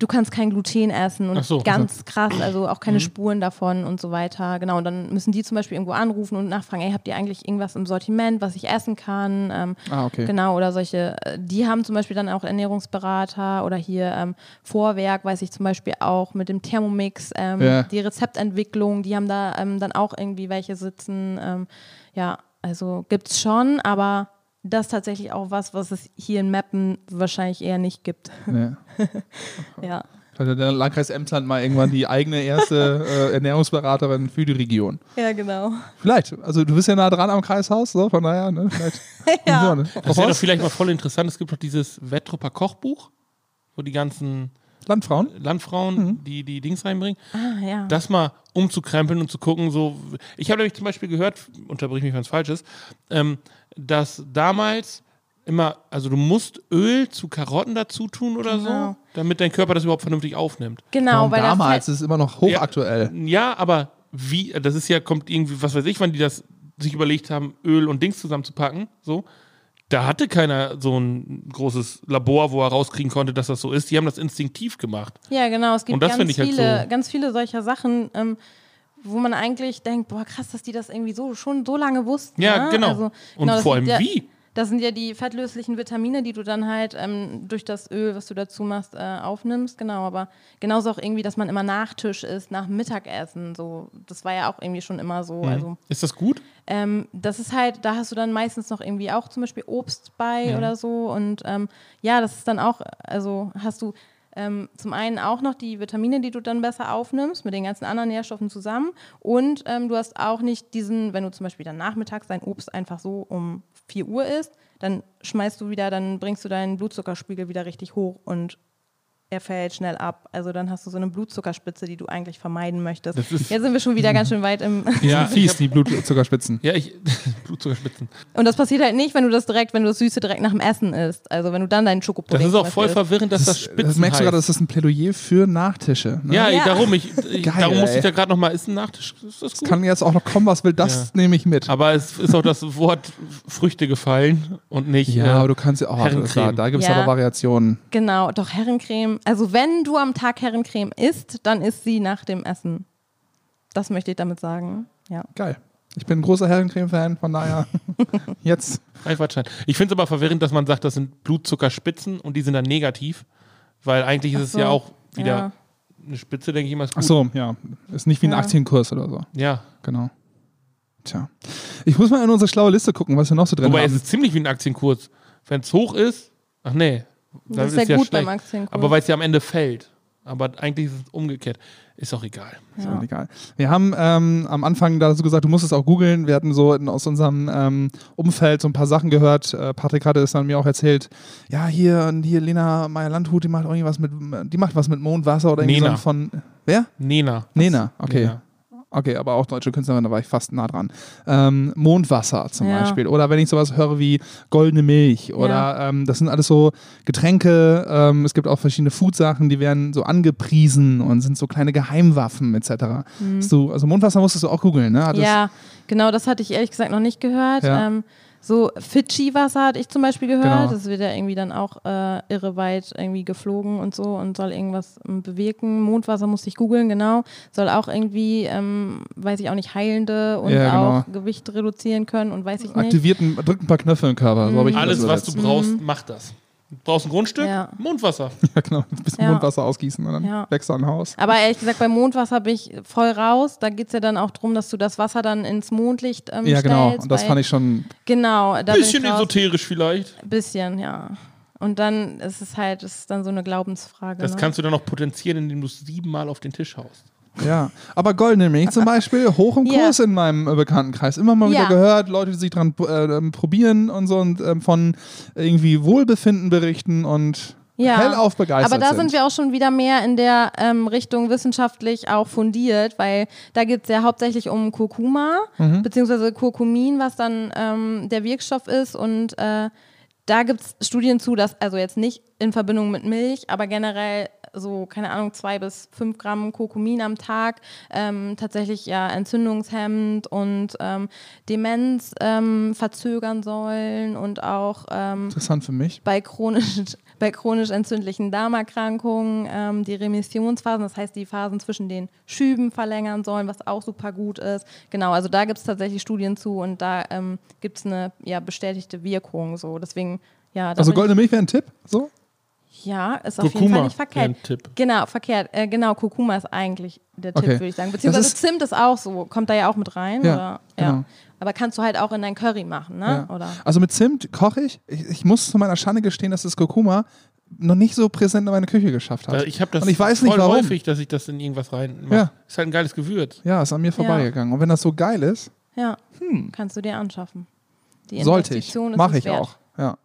Du kannst kein Gluten essen und so. ganz krass, also auch Mhm. keine Spuren davon und so weiter. Genau, und dann müssen die zum Beispiel irgendwo anrufen und nachfragen, ey, habt ihr eigentlich irgendwas im Sortiment, was ich essen kann? Ähm, Ah, okay. Genau, oder solche, äh, die haben zum Beispiel dann auch Ernährungsberater oder hier ähm, Vorwerk, weiß ich zum Beispiel auch mit dem Thermomix, ähm, Ja. die Rezeptentwicklung, die haben da ähm, dann auch irgendwie welche sitzen. Ähm, ja, also gibt's schon, aber das ist tatsächlich auch was, was es hier in Meppen wahrscheinlich eher nicht gibt. Nee. ja. Vielleicht hat der Landkreis Emsland mal irgendwann die eigene erste äh, Ernährungsberaterin für die Region. Ja, genau. Vielleicht. Also du bist ja nah dran am Kreishaus, so, von daher, ne? Vielleicht. Ja. ne? Das wäre doch vielleicht mal voll interessant. Es gibt doch dieses Wettrupper Kochbuch, wo die ganzen Landfrauen? Landfrauen Mhm. die, die Dings reinbringen. Ah, ja. Das mal umzukrempeln und zu gucken, so. Ich habe nämlich zum Beispiel gehört, unterbrich mich, wenn es falsch ist, ähm, dass damals immer, also du musst Öl zu Karotten dazu tun oder so, Genau. damit dein Körper das überhaupt vernünftig aufnimmt. genau, Warum weil damals das ist es immer noch hochaktuell. Ja, aber wie, das ist ja, kommt irgendwie, was weiß ich, wann die das sich überlegt haben, Öl und Dings zusammenzupacken, so. Da hatte keiner so ein großes Labor, wo er rauskriegen konnte, dass das so ist. Die haben das instinktiv gemacht. Ja, genau. Es gibt Und das ganz finde ich halt viele, so- ganz viele solcher Sachen, ähm, wo man eigentlich denkt, boah, krass, dass die das irgendwie so schon so lange wussten. Ja, ne? genau. Also, und genau, das vor allem ja, wie? Das sind ja die fettlöslichen Vitamine, die du dann halt ähm, durch das Öl, was du dazu machst, äh, aufnimmst. Genau, aber genauso auch irgendwie, dass man immer Nachtisch isst, nach Mittagessen. So, das war ja auch irgendwie schon immer so. Mhm. Also Ist das gut? ähm, das ist halt, da hast du dann meistens noch irgendwie auch zum Beispiel Obst bei oder so. Und ähm, ja, das ist dann auch, also hast du ähm, zum einen auch noch die Vitamine, die du dann besser aufnimmst, mit den ganzen anderen Nährstoffen zusammen. Und ähm, du hast auch nicht diesen, wenn du zum Beispiel dann nachmittags dein Obst einfach so um 4 Uhr isst, dann schmeißt du wieder, dann bringst du deinen Blutzuckerspiegel wieder richtig hoch und er fällt schnell ab. Also dann hast du so eine Blutzuckerspitze, die du eigentlich vermeiden möchtest. Jetzt sind wir schon wieder ganz schön weit im Ja, Fies, die Blutzuckerspitzen. Ja, ich. Blutzuckerspitzen. Und das passiert halt nicht, wenn du das direkt, wenn du das Süße direkt nach dem Essen isst. Also wenn du dann deinen Schokopudding Das ist auch voll Beispiel verwirrend, dass das, Das, Spitzen das merkst du gerade, das ist ein Plädoyer für Nachtische. Ne? Ja, Ja. darum, ich, ich, Geil, darum musste ich da gerade nochmal, ist ein Nachtisch. Ist das gut? Kann jetzt auch noch kommen, was will, das nehme ich mit. Aber es ist auch das Wort Früchte gefallen und nicht. ja, äh, aber du kannst ja auch, Herrencreme. da, da gibt es Ja. aber Variationen. Genau, doch Herrencreme. Also wenn du am Tag Herrencreme isst, dann isst sie nach dem Essen. Das möchte ich damit sagen. Ja. Geil. Ich bin ein großer Herrencreme-Fan, von daher jetzt. Reifweitschein. Ich finde es aber verwirrend, dass man sagt, das sind Blutzuckerspitzen und die sind dann negativ. Weil eigentlich ist Ach es so. ja auch wieder Ja. eine Spitze, denke ich immer. Ist gut. Ach so, ja. Ist nicht wie ein Ja. Aktienkurs oder so. Ja. Genau. Tja. Ich muss mal in unsere schlaue Liste gucken, was wir noch so drin Wobei es haben. ist ziemlich wie ein Aktienkurs. Wenn es hoch ist, ach nee. Dann Das ist ja gut beim schlecht. Aktienkurs. Aber weil es ja am Ende fällt. Aber eigentlich ist es umgekehrt. Ist auch egal. Ist auch egal. Wir haben ähm, am Anfang dazu gesagt, du musst es auch googeln. Wir hatten so in, aus unserem ähm, Umfeld so ein paar Sachen gehört. Äh, Patrick hatte es dann mir auch erzählt. Ja, hier und hier Lena Meyer-Landhut, die macht irgendwas mit, die macht was mit Mondwasser oder irgendwie Nena. so von. Wer? Nena. Nena, okay. Nena. Okay, aber auch deutsche Künstlerin, da war ich fast nah dran. Ähm, Mondwasser zum Ja. Beispiel. Oder wenn ich sowas höre wie goldene Milch. Oder Ja. ähm, das sind alles so Getränke. Ähm, es gibt auch verschiedene Foodsachen, die werden so angepriesen und sind so kleine Geheimwaffen etc. Hast du, also Mondwasser musstest du auch googeln, ne? Hattest- Mhm. ja, genau, das hatte ich ehrlich gesagt noch nicht gehört. Ja. So Fidschi-Wasser hatte ich zum Beispiel gehört. Genau. Das wird ja irgendwie dann auch äh, irre weit irgendwie geflogen und so und soll irgendwas ähm, bewirken. Mondwasser musste ich googeln, genau. Soll auch irgendwie, ähm, weiß ich auch nicht, heilende und Ja, genau. auch Gewicht reduzieren können und weiß ich nicht. Aktivierten, drückt ein paar Knöpfe im Körper. So hab ich Alles, was du brauchst, macht das. Brauchst ein Grundstück? Ja. Mondwasser. Ja, genau. Ein bisschen Ja. Mondwasser ausgießen und dann Ja. wächst da ein Haus. Aber ehrlich gesagt, beim Mondwasser bin ich voll raus. Da geht es ja dann auch darum, dass du das Wasser dann ins Mondlicht ähm, Ja, genau. stellst. Und das fand ich schon. Genau, da bin Bisschen esoterisch vielleicht. Bisschen, ja. Und dann ist es halt, ist dann so eine Glaubensfrage. Das ne? kannst du dann noch potenzieren, indem du es siebenmal auf den Tisch haust. Ja, aber goldene Milch zum Beispiel, hoch im Ja. Kurs in meinem äh, Bekanntenkreis. Immer mal wieder Ja. gehört, Leute, die sich dran äh, ähm, probieren und so und ähm, von irgendwie Wohlbefinden berichten und Ja. hellauf begeistert Aber da sind. sind wir auch schon wieder mehr in der ähm, Richtung wissenschaftlich auch fundiert, weil da geht es ja hauptsächlich um Kurkuma, Mhm. beziehungsweise Kurkumin, was dann ähm, der Wirkstoff ist. Und äh, da gibt es Studien zu, dass, also jetzt nicht in Verbindung mit Milch, aber generell so, keine Ahnung, zwei bis fünf Gramm Kurkumin am Tag ähm, tatsächlich ja entzündungshemmend und ähm, Demenz ähm, verzögern sollen und auch ähm, Interessant für mich. bei chronisch, bei chronisch entzündlichen Darmerkrankungen ähm, die Remissionsphasen, das heißt die Phasen zwischen den Schüben verlängern sollen, was auch super gut ist. Genau, also da gibt es tatsächlich Studien zu und da ähm, gibt es eine ja, bestätigte Wirkung. So. Deswegen, ja, Also goldene Milch wäre ein Tipp, so? Ja, ist auf jeden Kurkuma Fall nicht verkehrt. ein Tipp. Genau, verkehrt. Äh, genau, Kurkuma ist eigentlich der Tipp, Okay. würde ich sagen. Beziehungsweise ist- Zimt ist auch so, kommt da ja auch mit rein. Ja, oder? genau. ja. Aber kannst du halt auch in dein Curry machen, ne? Ja. Oder? Also mit Zimt koche ich. ich. Ich muss zu meiner Schande gestehen, dass das Kurkuma noch nicht so präsent in meine Küche geschafft hat. Ich habe das Und ich weiß voll nicht warum. häufig, dass ich das in irgendwas reinmache. Ja. Ist halt ein geiles Gewürz. Ja, ist an mir vorbeigegangen. Und wenn das so geil ist, Ja, kannst du dir anschaffen. Die Hm. sollte ich. Mache ich wert. auch. Ja.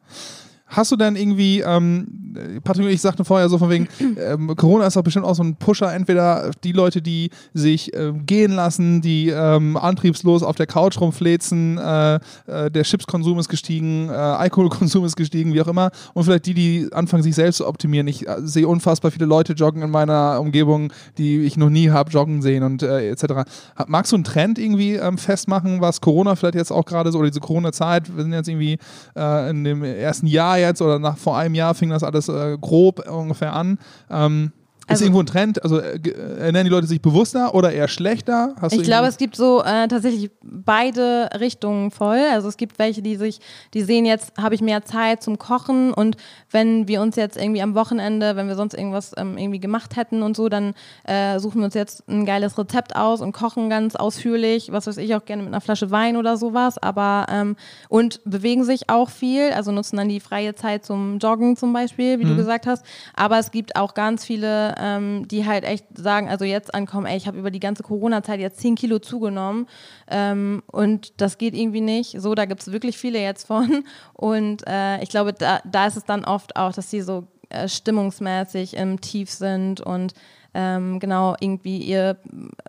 Hast du denn irgendwie, ähm, äh, Patrick, ich sagte vorher so von wegen, ähm, Corona ist doch bestimmt auch so ein Pusher, entweder die Leute, die sich ähm, gehen lassen, die ähm, antriebslos auf der Couch rumflezen, äh, äh, der Chipskonsum ist gestiegen, äh, Alkoholkonsum ist gestiegen, wie auch immer, und vielleicht die, die anfangen, sich selbst zu optimieren. Ich äh, sehe unfassbar viele Leute joggen in meiner Umgebung, die ich noch nie habe joggen sehen und äh, etc. Magst du einen Trend irgendwie ähm, festmachen, was Corona vielleicht jetzt auch gerade so, oder diese Corona-Zeit, wir sind jetzt irgendwie äh, in dem ersten Jahr jetzt oder nach vor einem Jahr fing das alles äh, grob ungefähr an. Ähm, ist Also- irgendwo ein Trend? Also äh, ge- ernähren die Leute sich bewusster oder eher schlechter? Hast Ich glaube, es gibt so äh, tatsächlich beide Richtungen voll. Also es gibt welche, die sich, die sehen jetzt, habe ich mehr Zeit zum Kochen und wenn wir uns jetzt irgendwie am Wochenende, wenn wir sonst irgendwas ähm, irgendwie gemacht hätten und so, dann äh, suchen wir uns jetzt ein geiles Rezept aus und kochen ganz ausführlich, was weiß ich auch gerne mit einer Flasche Wein oder sowas, aber ähm, und bewegen sich auch viel, also nutzen dann die freie Zeit zum Joggen zum Beispiel, wie du gesagt hast. Aber es gibt auch ganz viele, ähm, die halt echt sagen, also jetzt ankommen, ey, ich habe über die ganze Corona-Zeit jetzt 10 Kilo zugenommen ähm, und das geht irgendwie nicht. So, da gibt es wirklich viele jetzt von. Und äh, ich glaube, da, da ist es dann oft auch, dass sie so äh, stimmungsmäßig im Tief sind und ähm, genau irgendwie ihr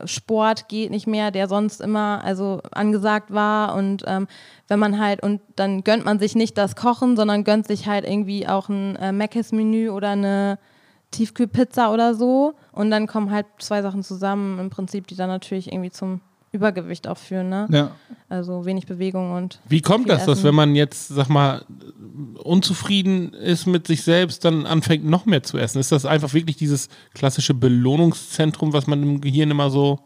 Sport geht nicht mehr, der sonst immer also angesagt war und ähm, wenn man halt und dann gönnt man sich nicht das Kochen, sondern gönnt sich halt irgendwie auch ein äh, Mc's-Menü oder eine Tiefkühlpizza oder so und dann kommen halt zwei Sachen zusammen im Prinzip, die dann natürlich irgendwie zum Übergewicht auch führen, ne? Ja. Also wenig Bewegung und Wie kommt das, dass essen. wenn man jetzt, sag mal, unzufrieden ist mit sich selbst, dann anfängt noch mehr zu essen? Ist das einfach wirklich dieses klassische Belohnungszentrum, was man im Gehirn immer so.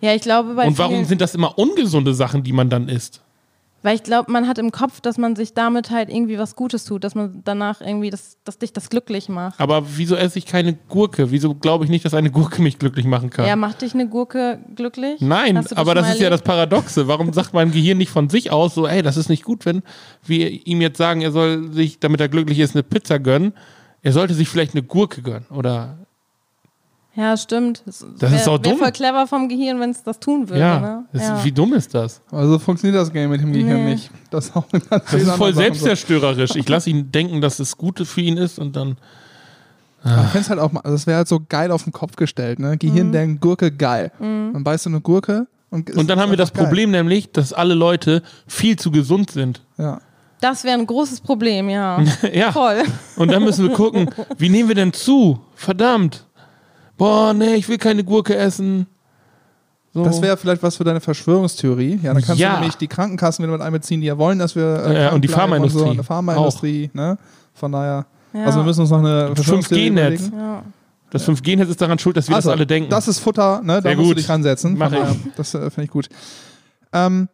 ja, ich glaube bei Und warum sind das immer ungesunde Sachen, die man dann isst? Weil ich glaube, man hat im Kopf, dass man sich damit halt irgendwie was Gutes tut, dass man danach irgendwie, das, dass dich das glücklich macht. Aber wieso esse ich keine Gurke? Wieso glaube ich nicht, dass eine Gurke mich glücklich machen kann? Ja, macht dich eine Gurke glücklich? Nein, aber das ist ja das erlebt? Paradoxe. Warum sagt mein Gehirn nicht von sich aus so, ey, das ist nicht gut, wenn wir ihm jetzt sagen, er soll sich, damit er glücklich ist, eine Pizza gönnen. Er sollte sich vielleicht eine Gurke gönnen. Oder Ja, stimmt. Das, Das ist wär, auch wär dumm. voll clever vom Gehirn, wenn es das tun würde. ja, ne? das ja. Ist, wie dumm ist das? Also funktioniert das Game mit dem Gehirn Nee. nicht. Das ist, auch Das ist voll selbstzerstörerisch. Ich lasse ihn denken, dass es gut für ihn ist und dann. Aber Ich halt auch mal, das wäre halt so geil auf den Kopf gestellt, ne? Gehirn Mhm. denkt, Gurke geil. Dann beißt du eine Gurke und Und dann haben wir das Geil. Problem nämlich, dass alle Leute viel zu gesund sind. Ja. Das wäre ein großes Problem, ja. ja. Voll. Und dann müssen wir gucken, wie nehmen wir denn zu? Verdammt. Boah, nee, ich will keine Gurke essen. So. Das wäre vielleicht was für deine Verschwörungstheorie. Ja, dann kannst Ja. du nämlich die Krankenkassen wieder mit einbeziehen, die ja wollen, dass wir äh, Ja, und die Pharmaindustrie Und, so, Pharmaindustrie, ne? Von daher. Ja. Also wir müssen uns noch eine Verschwörungstheorie 5G-Netz. überlegen. ja. Das 5G-Netz ist daran schuld, dass wir Also, das alle denken. Das ist Futter, ne? Da Sehr musst du gut. dich ransetzen. Mach ich. Das äh, finde ich gut. Ähm,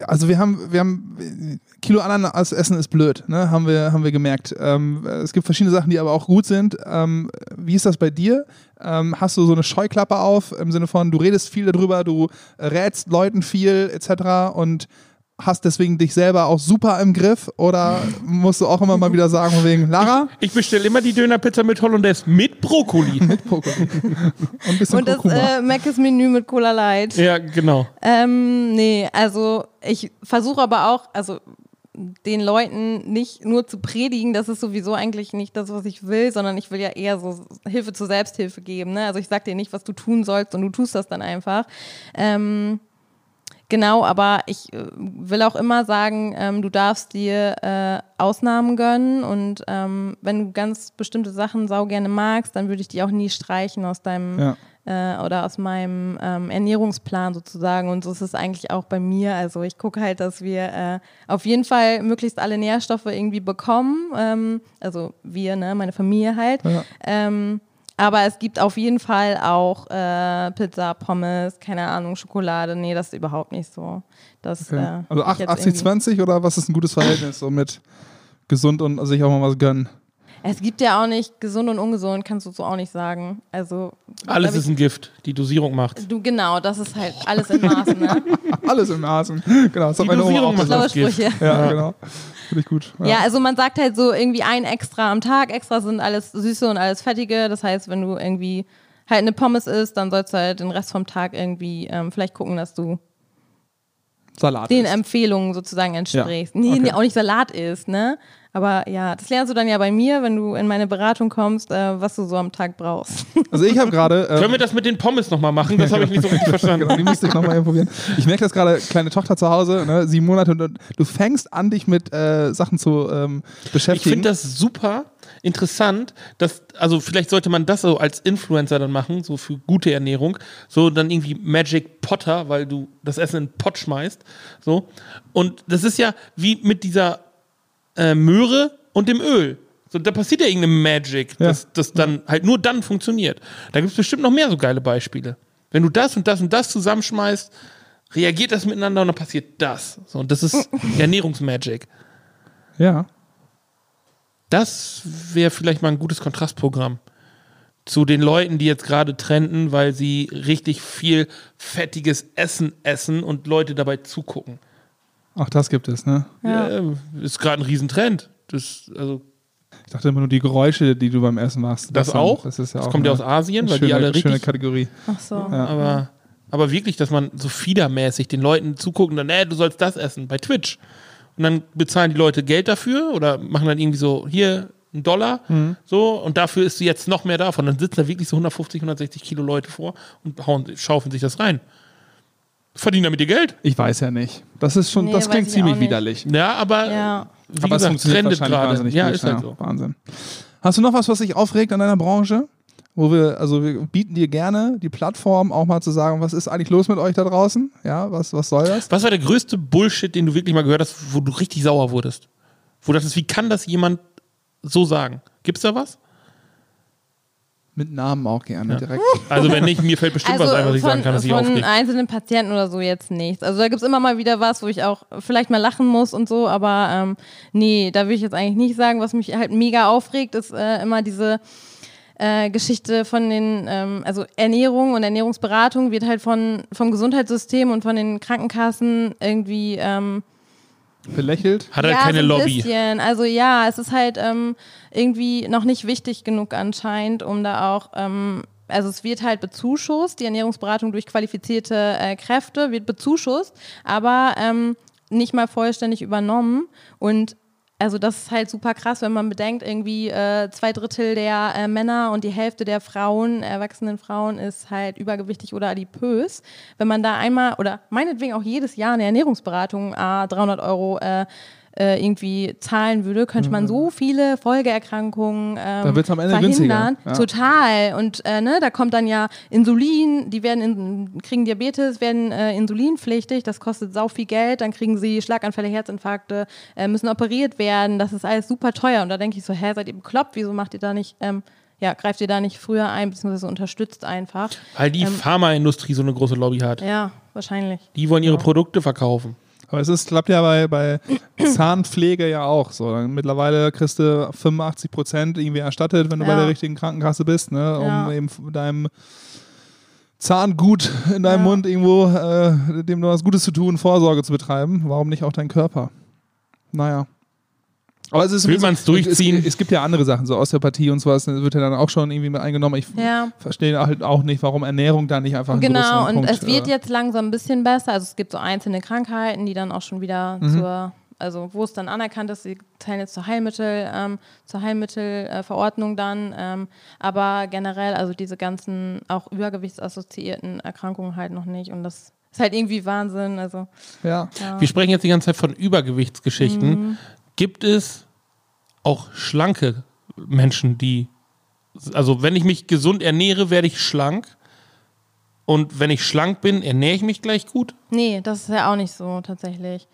Also wir haben, wir haben Kilo Ananas essen ist blöd, ne? Haben wir, haben wir gemerkt. Ähm, es gibt verschiedene Sachen, die aber auch gut sind. Ähm, wie ist das bei dir? Ähm, hast du so eine Scheuklappe auf im Sinne von, du redest viel darüber, du rätst Leuten viel etc. und hast deswegen dich selber auch super im Griff oder musst du auch immer mal wieder sagen, wegen Lara? Ich bestelle immer die Dönerpizza mit Hollandaise mit Brokkoli. mit Brokkoli. Und ein bisschen Und das Kurkuma. äh, Mc's Menü mit Cola Light. ja, genau. Ähm, nee, also ich versuche aber auch, also den Leuten nicht nur zu predigen, das ist sowieso eigentlich nicht das, was ich will, sondern ich will ja eher so Hilfe zur Selbsthilfe geben. Ne? Also ich sag dir nicht, was du tun sollst und du tust das dann einfach. Ähm, genau, aber ich äh, will auch immer sagen, ähm, du darfst dir äh, Ausnahmen gönnen und ähm, wenn du ganz bestimmte Sachen sau gerne magst, dann würde ich die auch nie streichen aus deinem Ja. äh, oder aus meinem ähm, Ernährungsplan sozusagen. Und so ist es eigentlich auch bei mir. Also ich gucke halt, dass wir äh, auf jeden Fall möglichst alle Nährstoffe irgendwie bekommen. Ähm, also wir, ne, meine Familie halt. Ja. Aber es gibt auf jeden Fall auch äh, Pizza, Pommes, keine Ahnung, Schokolade. Nee, das ist überhaupt nicht so. Das, Okay. äh, Also ich acht- jetzt 80, irgendwie- 20 oder was ist ein gutes Verhältnis so mit gesund und sich auch mal was gönnen? Es gibt ja auch nicht gesund und ungesund, kannst du so auch nicht sagen. Also Alles ist ein Gift. Die Dosierung macht. Du, genau, das ist halt alles in Maßen, ne? Alles im Maßen. Genau, das hat Die meine Oma Dosierung auch macht das Gift. Sprüche. Ja, genau. Finde ich gut. Ja, also man sagt halt so irgendwie ein extra am Tag. Extra sind alles Süße und alles Fettige. Das heißt, wenn du irgendwie halt eine Pommes isst, dann sollst du halt den Rest vom Tag irgendwie ähm, vielleicht gucken, dass du Salat. den ist. Empfehlungen sozusagen entsprichst. Ja, Nee, okay. nee, auch nicht Salat isst, ne? Aber ja, das lernst du dann ja bei mir, wenn du in meine Beratung kommst, äh, was du so am Tag brauchst. Also ich habe gerade. Können Ähm, wir das mit den Pommes nochmal machen? Das habe ich nicht so richtig verstanden. Genau, die müsste ich nochmal probieren. Ich merke das gerade, kleine Tochter zu Hause, ne, sieben Monate, und du fängst an, dich mit äh, Sachen zu ähm, Ich beschäftigen. finde das super interessant, dass, also vielleicht sollte man das so als Influencer dann machen, so für gute Ernährung, so dann irgendwie Magic Potter, weil du das Essen in den Pott schmeißt, so. Und das ist ja wie mit dieser äh, Möhre und dem Öl. So, da passiert ja irgendeine Magic, Ja. dass das dann halt nur dann funktioniert. Da gibt es bestimmt noch mehr so geile Beispiele. Wenn du das und das und das zusammenschmeißt, reagiert das miteinander und dann passiert das. So, und das ist Ernährungsmagic. ja. Das wäre vielleicht mal ein gutes Kontrastprogramm zu den Leuten, die jetzt gerade trenden, weil sie richtig viel fettiges Essen essen und Leute dabei zugucken. Auch das gibt es, ne? Ja. Ja, ist gerade ein Riesentrend. Das, also, Ich dachte immer nur die Geräusche, die du beim Essen machst. das, dann- auch. Das, ist ja das auch kommt ja aus Asien, weil schöne, die alle schöne richtig. Kategorie. Ach so. Aber, aber wirklich, dass man so fiedermäßig den Leuten zuguckt und dann, äh, du sollst das essen bei Twitch. Und dann bezahlen die Leute Geld dafür oder machen dann irgendwie so, hier, einen Dollar, Mhm. so, und dafür ist jetzt noch mehr davon. Dann sitzen da wirklich so 150, 160 Kilo Leute vor und hauen, schaufeln sich das rein. Verdienen damit ihr Geld. Ich weiß ja nicht. Das ist schon, Nee, das klingt ich ziemlich widerlich. Ja, aber Ja. wie Aber es gesagt, funktioniert trendet wahrscheinlich gerade. wahnsinnig Ja, gut. ist halt so. Wahnsinn. Hast du noch was, was dich aufregt an deiner Branche? Wo wir, also wir bieten dir gerne die Plattform, auch mal zu sagen, was ist eigentlich los mit euch da draußen? Ja, was, was soll das? Was war der größte Bullshit, den du wirklich mal gehört hast, wo du richtig sauer wurdest? Wo du dachtest, wie kann das jemand so sagen? Gibt's da was? Mit Namen auch gerne direkt. Also wenn nicht, mir fällt bestimmt was ein, was ich von, sagen kann, dass ich von aufregt. einzelnen Patienten oder so jetzt nichts. Also da gibt es immer mal wieder was, wo ich auch vielleicht mal lachen muss und so, aber ähm, nee, da will ich jetzt eigentlich nicht sagen. Was mich halt mega aufregt, ist äh, immer diese äh, Geschichte von den, ähm, also Ernährung und Ernährungsberatung wird halt von, vom Gesundheitssystem und von den Krankenkassen irgendwie ähm, Belächelt. Hat halt ja, keine so ein Lobby. Bisschen. Also ja, es ist halt ähm, irgendwie noch nicht wichtig genug anscheinend, um da auch, ähm, also es wird halt bezuschusst, die Ernährungsberatung durch qualifizierte äh, Kräfte wird bezuschusst, aber ähm, nicht mal vollständig übernommen und also das ist halt super krass, wenn man bedenkt, irgendwie äh, zwei Drittel der äh, Männer und die Hälfte der Frauen, erwachsenen Frauen, ist halt übergewichtig oder adipös. Wenn man da einmal oder meinetwegen auch jedes Jahr eine Ernährungsberatung äh, 300 Euro äh, äh, irgendwie zahlen würde, könnte man so viele Folgeerkrankungen ähm, Da wird's am Ende verhindern. ja. Total. Und äh, ne, da kommt dann ja Insulin, die werden in, kriegen Diabetes, werden äh, insulinpflichtig, das kostet sau viel Geld, dann kriegen sie Schlaganfälle, Herzinfarkte, äh, müssen operiert werden, das ist alles super teuer. Und da denke ich so, hä, seid ihr bekloppt, wieso macht ihr da nicht, ähm, ja, greift ihr da nicht früher ein, beziehungsweise unterstützt einfach. Weil die Ähm, Pharmaindustrie so eine große Lobby hat. Ja, wahrscheinlich. Die wollen ihre Produkte verkaufen. Aber es ist, klappt ja bei, bei Zahnpflege ja auch so. Mittlerweile kriegst du 85 Prozent irgendwie erstattet, wenn du bei Ja. der richtigen Krankenkasse bist, ne? um Ja. eben deinem Zahngut in deinem Ja. Mund irgendwo, äh, dem du was Gutes zu tun, Vorsorge zu betreiben. Warum nicht auch dein Körper? Naja. Aber es ist Will man's durchziehen? Es, es gibt ja andere Sachen, so Osteopathie und sowas, das wird ja dann auch schon irgendwie mit eingenommen. Ich Ja. verstehe halt auch nicht, warum Ernährung da nicht einfach ein Genau, und Punkt, es wird äh, jetzt langsam ein bisschen besser. Also es gibt so einzelne Krankheiten, die dann auch schon wieder Mhm. zur, also wo es dann anerkannt ist, sie zählen jetzt zur Heilmittel, ähm, zur Heilmittelverordnung dann. Ähm, aber generell, also diese ganzen auch übergewichtsassoziierten Erkrankungen halt noch nicht. Und das ist halt irgendwie Wahnsinn. Also Ja. Wir sprechen jetzt die ganze Zeit von Übergewichtsgeschichten. Gibt es auch schlanke Menschen, die, also wenn ich mich gesund ernähre, werde ich schlank. Und wenn ich schlank bin, ernähre ich mich gleich gut. Nee, das ist ja auch nicht so tatsächlich.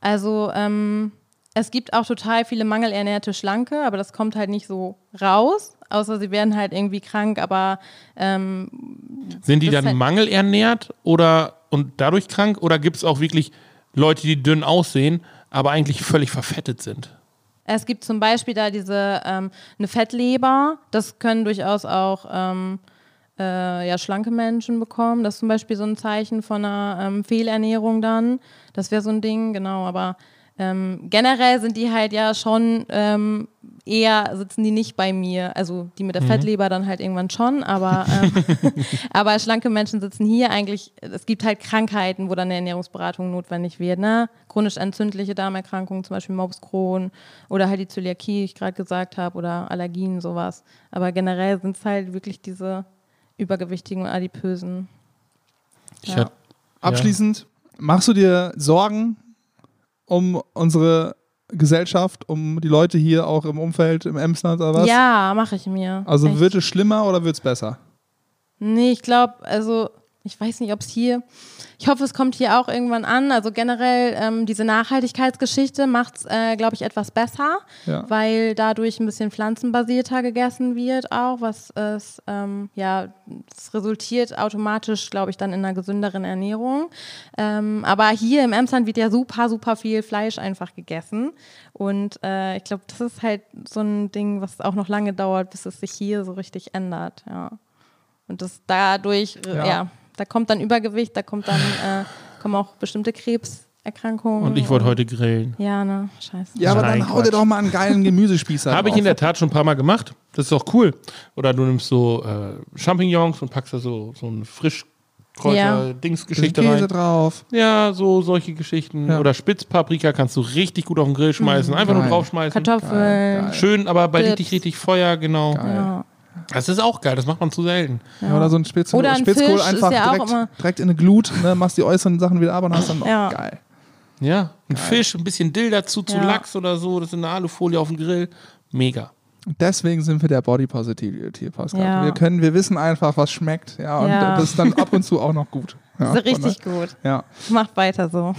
Also ähm, es gibt auch total viele mangelernährte Schlanke, aber das kommt halt nicht so raus, außer sie werden halt irgendwie krank, aber ähm, Sind die dann halt- mangelernährt oder und dadurch krank? Oder gibt es auch wirklich Leute, die dünn aussehen, aber eigentlich völlig verfettet sind? es gibt zum Beispiel da diese ähm, eine Fettleber, das können durchaus auch ähm, äh, ja, schlanke Menschen bekommen. Das ist zum Beispiel so ein Zeichen von einer ähm, Fehlernährung dann. Das wäre so ein Ding, genau, aber ähm, generell sind die halt ja schon ähm, eher sitzen die nicht bei mir. Also die mit der Fettleber dann halt irgendwann schon, aber, ähm, aber schlanke Menschen sitzen hier eigentlich. Es gibt halt Krankheiten, wo dann eine Ernährungsberatung notwendig wird. Ne? Chronisch entzündliche Darmerkrankungen, zum Beispiel Morbus Crohn oder halt die Zöliakie, die ich gerade gesagt habe, oder Allergien, sowas. Aber generell sind es halt wirklich diese übergewichtigen und adipösen. Ich Ja. hatte- Abschließend, machst du dir Sorgen um unsere Gesellschaft, um die Leute hier auch im Umfeld, im Emsland oder was? Ja, mache ich mir. Also Echt. wird es schlimmer oder wird es besser? Nee, ich glaube, also ich weiß nicht, ob es hier, ich hoffe, es kommt hier auch irgendwann an. Also generell ähm, diese Nachhaltigkeitsgeschichte macht es, äh, glaube ich, etwas besser, Ja. weil dadurch ein bisschen pflanzenbasierter gegessen wird auch, was es, ähm, ja, es resultiert automatisch, glaube ich, dann in einer gesünderen Ernährung. Ähm, aber hier im Emsland wird ja super, super viel Fleisch einfach gegessen und äh, ich glaube, das ist halt so ein Ding, was auch noch lange dauert, bis es sich hier so richtig ändert, ja. Und das dadurch, äh, Ja. ja, da kommt dann Übergewicht, da kommt dann, äh, kommen auch bestimmte Krebserkrankungen. Und ich wollte heute grillen. Ja, ne, scheiße. Ja, aber Nein, dann hau dir doch mal einen geilen Gemüsespießer Habe ich in der Tat schon ein paar Mal gemacht. Das ist auch cool. Oder du nimmst so äh, Champignons und packst da so, so eine Ja. Frischkräuter-Dingsgeschichte Käse rein. drauf. Ja, so solche Geschichten. Ja. Oder Spitzpaprika kannst du richtig gut auf den Grill schmeißen. Einfach nur Geil. draufschmeißen. Kartoffeln. Schön, aber bei Dips. richtig, richtig Feuer, genau. Ja. Das ist auch geil, das macht man zu selten. Ja. Oder so ein Spitz Oder ein Spitzkohl Fisch ist einfach ja auch direkt, direkt in eine Glut, ne, machst die äußeren Sachen wieder ab und hast dann noch Ja. geil. Ja, ein Fisch, ein bisschen Dill dazu zu Ja. Lachs oder so, das in eine Alufolie auf dem Grill. Mega. Deswegen sind wir der Body Positivity Podcast. Ja. Wir können, wir wissen einfach, was schmeckt, ja, und Ja. das ist dann ab und zu auch noch gut. Ja, Das ist richtig von gut. der- Ja. Macht weiter so.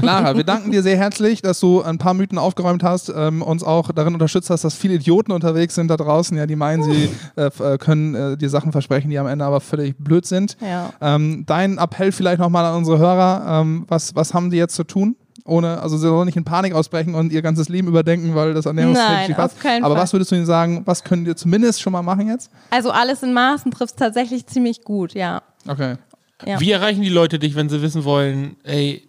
Lara, wir danken dir sehr herzlich, dass du ein paar Mythen aufgeräumt hast, ähm, uns auch darin unterstützt hast, dass viele Idioten unterwegs sind da draußen, ja, die meinen, sie äh, f- äh, können äh, dir Sachen versprechen, die am Ende aber völlig blöd sind. Ja. Ähm, dein Appell vielleicht nochmal an unsere Hörer, ähm, was, was haben die jetzt zu tun? Ohne, also sie sollen nicht in Panik ausbrechen und ihr ganzes Leben überdenken, weil das Ernährungstechnisch Nein, nicht passt. auf keinen Aber Fall. was würdest du ihnen sagen, was können ihr zumindest schon mal machen jetzt? Also alles in Maßen trifft tatsächlich ziemlich gut, ja. Okay. Ja. Wie erreichen die Leute dich, wenn sie wissen wollen, ey,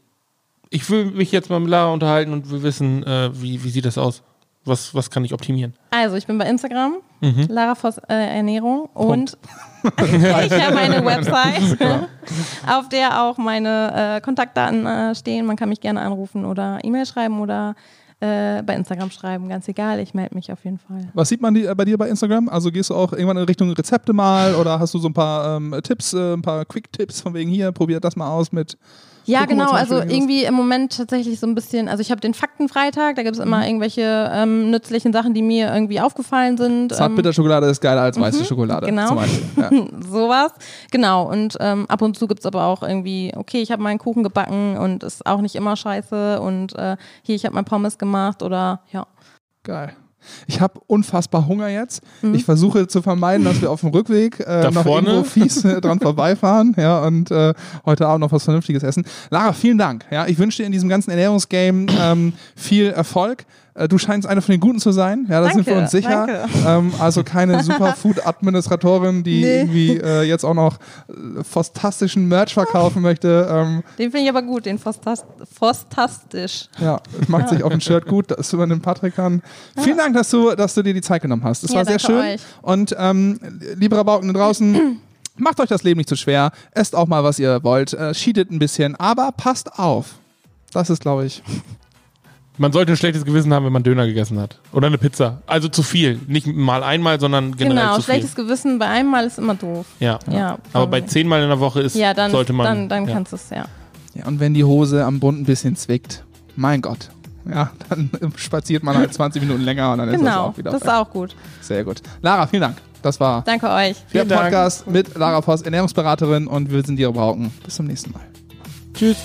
ich will mich jetzt mal mit Lara unterhalten und will wissen, äh, wie, wie sieht das aus? Was, was kann ich optimieren? Also ich bin bei Instagram, Mhm. Lara Voss äh, Ernährung und ich habe eine Website, auf der auch meine äh, Kontaktdaten äh, stehen. Man kann mich gerne anrufen oder E-Mail schreiben oder äh, bei Instagram schreiben, ganz egal. Ich melde mich auf jeden Fall. Was sieht man die, äh, bei dir bei Instagram? Also gehst du auch irgendwann in Richtung Rezepte mal oder hast du so ein paar ähm, Tipps, äh, ein paar Quick-Tipps von wegen hier, probiert das mal aus mit. Ja, Gucken genau. Also irgendwie im Moment tatsächlich so ein bisschen, also ich habe den Faktenfreitag, da gibt es Mhm. immer irgendwelche ähm, nützlichen Sachen, die mir irgendwie aufgefallen sind. Ähm, Zartbitterschokolade ist geiler als weiße Schokolade. genau. Zum Beispiel. Ja. sowas. Genau. Und ähm, ab und zu gibt es aber auch irgendwie, okay, ich habe meinen Kuchen gebacken und ist auch nicht immer scheiße und äh, hier, ich habe mein Pommes gemacht oder ja. Geil. Ich habe unfassbar Hunger jetzt. Mhm. Ich versuche zu vermeiden, dass wir auf dem Rückweg äh, Da noch vorne? irgendwo fies äh, dran vorbeifahren ja, und äh, heute Abend noch was Vernünftiges essen. Lara, vielen Dank. Ja, ich wünsche dir in diesem ganzen Ernährungsgame ähm, viel Erfolg. Äh, Du scheinst eine von den Guten zu sein, ja, da sind wir uns sicher. Ähm, also keine Superfood-Administratorin, die Nee. irgendwie äh, jetzt auch noch äh, fantastischen Merch verkaufen möchte. Ähm, Den finde ich aber gut, den Fostast Fostastisch. ja, macht sich auf ein Shirt gut, das übernimmt Patrick dann. Vielen Dank, dass du, dass du dir die Zeit genommen hast. Das Ja, war sehr schön. euch. Und ähm, liebe Rabauken draußen, macht euch das Leben nicht zu schwer. Esst auch mal, was ihr wollt. Äh, cheatet ein bisschen, aber passt auf. Das ist, glaube ich. Man sollte ein schlechtes Gewissen haben, wenn man Döner gegessen hat. Oder eine Pizza. Also zu viel. Nicht mal einmal, sondern generell Genau, zu viel. schlechtes Gewissen bei einem Mal ist immer doof. Ja. Ja, Aber bei zehnmal in der Woche ist, ja, dann, sollte man. dann, dann ja. kannst du es, ja. Ja, und wenn die Hose am Bund ein bisschen zwickt, mein Gott. Ja, dann spaziert man halt 20 Minuten länger und dann ist das Genau, auch wieder das ist auch gut. Sehr gut. Lara, vielen Dank. Das war Danke euch. der Vielen Dank. Podcast mit Lara Voss, Ernährungsberaterin und wir sind die Rabauken. Bis zum nächsten Mal. Tschüss.